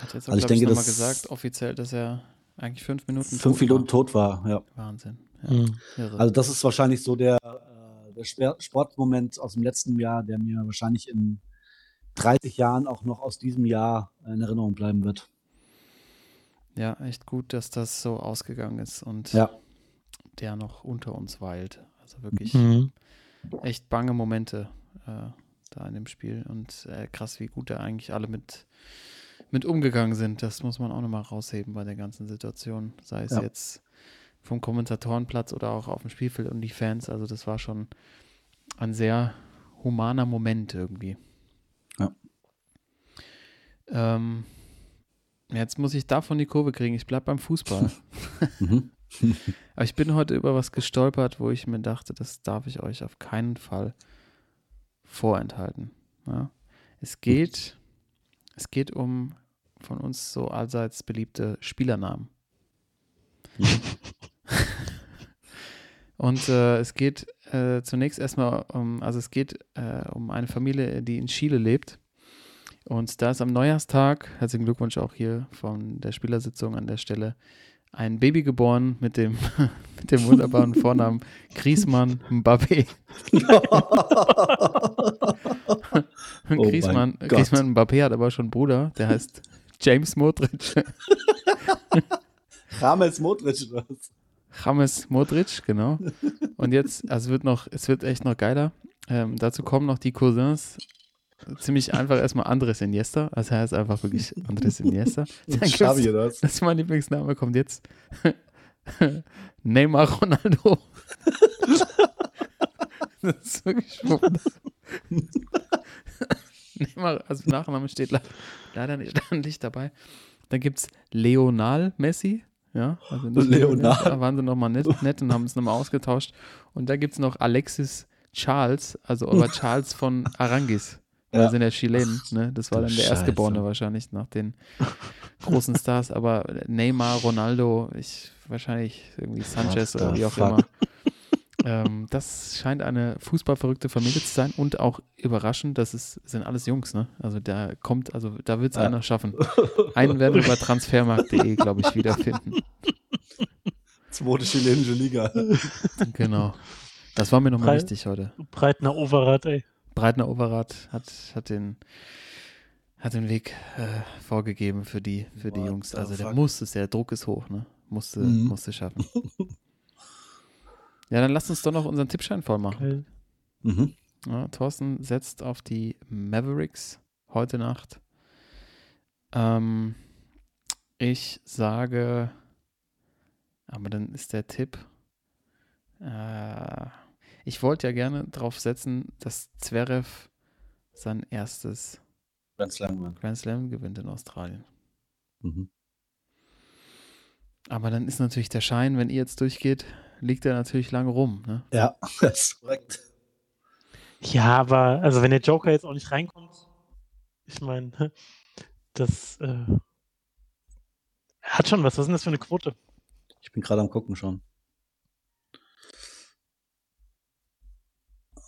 Hat jetzt auch, Also ich ich, denke, nochmal das- gesagt, offiziell, dass er eigentlich fünf Minuten fünf tot Minuten war. tot war. Ja. Wahnsinn. Mhm. Also das ist wahrscheinlich so der, äh, der Sportmoment aus dem letzten Jahr, der mir wahrscheinlich in 30 Jahren auch noch aus diesem Jahr in Erinnerung bleiben wird. Ja, echt gut, dass das so ausgegangen ist und Ja. der noch unter uns weilt. Also wirklich Mhm. echt bange Momente äh, da in dem Spiel und äh, krass, wie gut da eigentlich alle mit, mit umgegangen sind. Das muss man auch nochmal rausheben bei der ganzen Situation, sei es Ja. jetzt vom Kommentatorenplatz oder auch auf dem Spielfeld und die Fans. Also das war schon ein sehr humaner Moment irgendwie. Ja. Ähm, jetzt muss ich davon die Kurve kriegen. Ich bleibe beim Fußball. Mhm. Aber ich bin heute über was gestolpert, wo ich mir dachte, das darf ich euch auf keinen Fall vorenthalten. Ja? Es geht, es geht um von uns so allseits beliebte Spielernamen. Und äh, es geht äh, zunächst erstmal um, also es geht äh, um eine Familie, die in Chile lebt. Und da ist am Neujahrstag, herzlichen Glückwunsch auch hier von der Spielersitzung an der Stelle, ein Baby geboren mit dem, mit dem wunderbaren Vornamen Griezmann Mbappé. Und Oh. Griezmann Mbappé hat aber schon einen Bruder, der heißt James Modric. Rames Modric oder was? James Modric, genau. Und jetzt, also es wird noch, es wird echt noch geiler. Ähm, dazu kommen noch die Cousins. Ziemlich einfach erstmal Andres Iniesta. Also er heißt einfach wirklich Andres Iniesta. Dann oder was? Das ist mein Lieblingsname, kommt jetzt. Neymar Ronaldo. das ist wirklich. Neymar, also Nachname steht le leider nicht, nicht dabei. Dann gibt es Leonal Messi. Ja, also nicht Leonal. Da waren sie nochmal nett, nett und haben es nochmal ausgetauscht. Und da gibt es noch Alexis Charles, also aber Charles von Arangis. Ja. Ja. sind ja Chilenen, ne? Das war dann der Scheiße. Erstgeborene wahrscheinlich nach den großen Stars. Aber Neymar, Ronaldo, ich wahrscheinlich irgendwie Sanchez oder wie auch immer. ähm, das scheint eine fußballverrückte Familie zu sein und auch überraschend, das ist, sind alles Jungs, ne? Also da kommt, also da wird es Ja. einer schaffen. Einen werden wir bei transfermarkt.de, glaube ich, wiederfinden. Zweite chilenische Liga. Genau. Das war mir nochmal Drei- wichtig heute. Breitner Overath, ey. Breitner Overath hat, hat den hat den Weg äh, vorgegeben für die, für die What Jungs. Also der fuck? muss es, der Druck ist hoch, ne? Musste, Mhm. musste schaffen. Ja, dann lasst uns doch noch unseren Tippschein voll machen. Mhm. Ja, Thorsten setzt auf die Mavericks heute Nacht. Ähm, ich sage, aber dann ist der Tipp. Äh, ich wollte ja gerne drauf setzen, dass Zverev sein erstes lang, Mann. Grand Slam gewinnt in Australien. Mhm. Aber dann ist natürlich der Schein, wenn ihr jetzt durchgeht, liegt er natürlich lange rum. Ne? Ja, das ist korrekt. Ja, aber also wenn der Joker jetzt auch nicht reinkommt, ich meine, das äh, hat schon was. Was ist denn das für eine Quote? Ich bin gerade am gucken schon.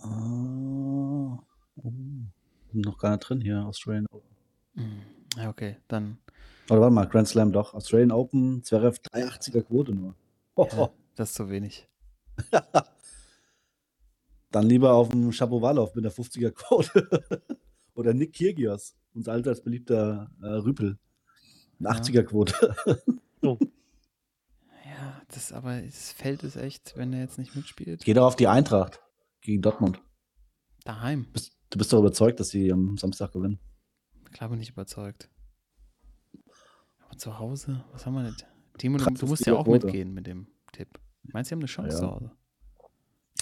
Ah, oh, noch gar nicht drin hier, Australian Open. Hm, Ja, okay, dann Oder warte mal, Grand Slam doch. Australian Open, Zverev 380er Quote nur. Hoho. ja, das ist zu wenig. Dann lieber auf dem Shapovalov mit der 50er Quote. Oder Nick Kyrgios, unser allseits beliebter äh, Rüpel. Eine Ja. 80er Quote. Ja, das aber das Feld ist echt, wenn er jetzt nicht mitspielt. Geh doch auf die Eintracht gegen Dortmund. Daheim. Bist, du bist doch überzeugt, dass sie am Samstag gewinnen. Klar bin ich überzeugt. Aber zu Hause, was haben wir denn? Timo, du, du musst ja auch Quote. mitgehen mit dem Tipp. Meinst du, sie haben eine Chance Ja. zu Hause?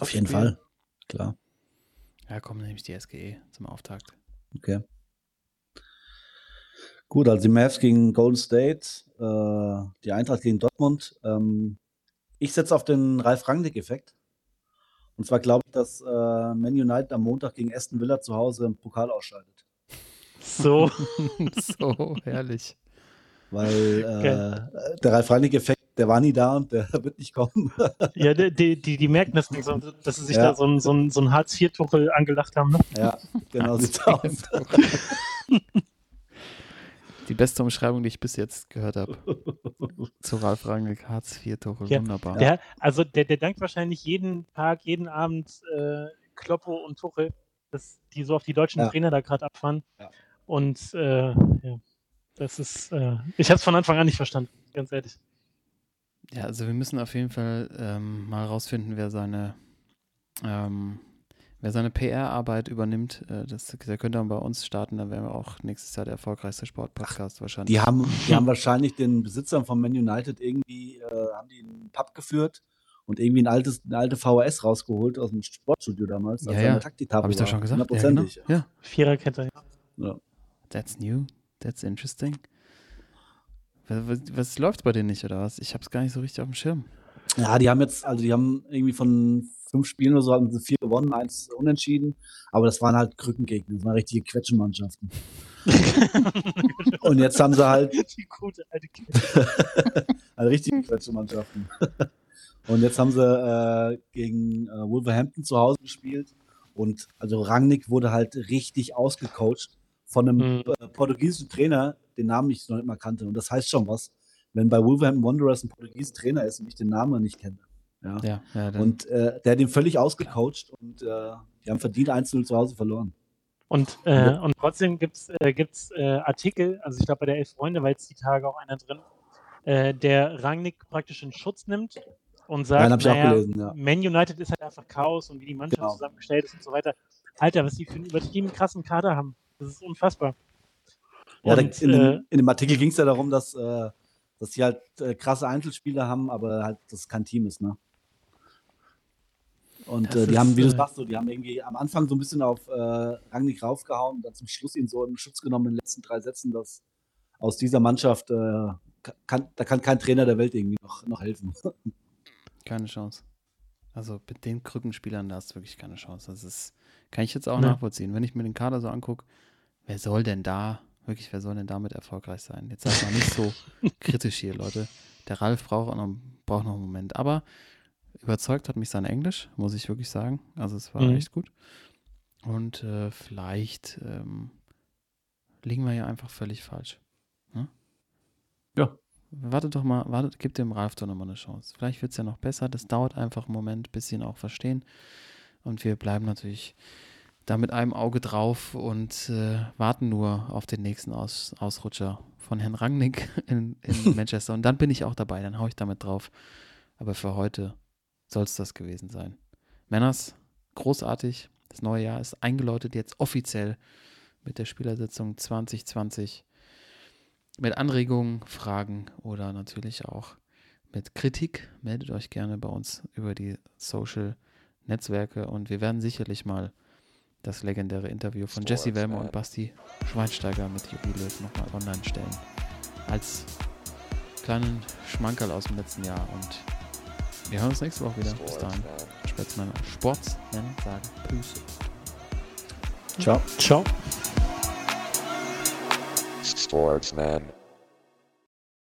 Auf jeden Spiel. Fall. Klar. Ja, komm, nehme ich die SGE zum Auftakt. Okay. Gut, also die Mavs gegen Golden State, äh, die Eintracht gegen Dortmund. Ähm, ich setze auf den Ralf Rangnick-Effekt. Und zwar glaube ich, dass äh, Man United am Montag gegen Aston Villa zu Hause im Pokal ausscheidet. So, so herrlich. Weil äh, der Ralf Rangnick-Effekt, der war nie da und der wird nicht kommen. ja, die, die, die, die merken das nicht, so, dass sie sich Ja. da so ein, so ein, so ein Hartz-IV-Tuchel angelacht haben. Ne? ja, genau sieht's aus. Die beste Umschreibung, die ich bis jetzt gehört habe. Zu Ralf Rangnick, Hartz IV Tuchel, Ja, wunderbar. Der, also der, der dankt wahrscheinlich jeden Tag, jeden Abend äh, Kloppo und Tuchel, dass die so auf die deutschen Ja. Trainer da gerade abfahren. Ja. Und äh, ja, das ist, äh, ich habe es von Anfang an nicht verstanden, ganz ehrlich. Ja, also wir müssen auf jeden Fall ähm, mal rausfinden, wer seine, ähm, wer seine PR-Arbeit übernimmt. Äh, das, der könnte dann bei uns starten, dann wären wir auch nächstes Jahr der erfolgreichste Sportpodcast wahrscheinlich. Die haben, die haben wahrscheinlich den Besitzern von Man United irgendwie, äh, haben die einen Pub geführt und irgendwie ein altes, eine alte VHS rausgeholt aus dem Sportstudio damals. Ja, ja. Habe ich doch war. schon gesagt. Ja, genau. Ja, Viererkette. Ja. that's new, that's interesting. Was, was, was läuft bei denen nicht, oder was? Ich habe es gar nicht so richtig auf dem Schirm. Ja, die haben jetzt, also die haben irgendwie von fünf Spielen oder so haben sie vier gewonnen, eins unentschieden, aber das waren halt Krückengegner, das waren richtige Quetschenmannschaften. Und jetzt haben sie halt Die gute alte also richtige Quetschemannschaften. Und jetzt haben sie äh, gegen äh, Wolverhampton zu Hause gespielt. Und also Rangnick wurde halt richtig ausgecoacht von einem Mhm. äh, portugiesischen Trainer, den Namen ich noch nicht mal kannte. Und das heißt schon was, wenn bei Wolverhampton Wanderers ein portugiesischer Trainer ist und ich den Namen nicht kenne. Ja. Ja, ja, Und äh, der hat ihn völlig ausgecoacht und äh, die haben verdient 1-0 zu Hause verloren. Und, äh, und trotzdem gibt es äh, gibt's, äh, Artikel, also ich glaube bei der Elf Freunde war jetzt die Tage auch einer drin, äh, der Rangnick praktisch in Schutz nimmt und sagt, auch naja, gelesen, ja. Man United ist halt einfach Chaos und wie die Mannschaft Genau. zusammengestellt ist und so weiter. Alter, was die für einen übertrieben krassen Kader haben. Das ist unfassbar. Ja, Und, in, äh, dem, in dem Artikel ging es ja darum, dass, äh, dass sie halt äh, krasse Einzelspieler haben, aber halt das kein Team ist, ne? Und äh, die ist, haben, wie du äh, sagst, so, die haben irgendwie am Anfang so ein bisschen auf äh, Rangnick raufgehauen und dann zum Schluss ihn so in Schutz genommen in den letzten drei Sätzen, dass aus dieser Mannschaft äh, kann, da kann kein Trainer der Welt irgendwie noch, noch helfen. keine Chance. Also mit den Krückenspielern, da hast du wirklich keine Chance. Das ist, kann ich jetzt auch Nee. nachvollziehen. Wenn ich mir den Kader so angucke, wer soll denn da, wirklich, wer soll denn damit erfolgreich sein? Jetzt seid mal nicht so kritisch hier, Leute. Der Ralf braucht, auch noch, braucht noch einen Moment. Aber überzeugt hat mich sein Englisch, muss ich wirklich sagen. Also es war Mhm. echt gut. Und äh, vielleicht ähm, liegen wir ja einfach völlig falsch. Ne? Ja. Warte doch mal, warte, gib dem Ralf doch nochmal eine Chance. Vielleicht wird es ja noch besser. Das dauert einfach einen Moment, bis sie ihn auch verstehen. Und wir bleiben natürlich da mit einem Auge drauf und äh, warten nur auf den nächsten Aus Ausrutscher von Herrn Rangnick in, in Manchester. Und dann bin ich auch dabei, dann haue ich damit drauf. Aber für heute soll es das gewesen sein. Männers, großartig. Das neue Jahr ist eingeläutet jetzt offiziell mit der Spielersitzung 2020. Mit Anregungen, Fragen oder natürlich auch mit Kritik. Meldet euch gerne bei uns über die Social Netzwerke und wir werden sicherlich mal das legendäre Interview von Jesse Wellmer und Basti Schweinsteiger mit Jogi Löw nochmal online stellen. Als kleinen Schmankerl aus dem letzten Jahr und wir hören uns nächste Woche wieder. Bis dahin. Sportsmänner, Sportsmänner sagen Tschüss. Ciao. Ciao. Sportsman.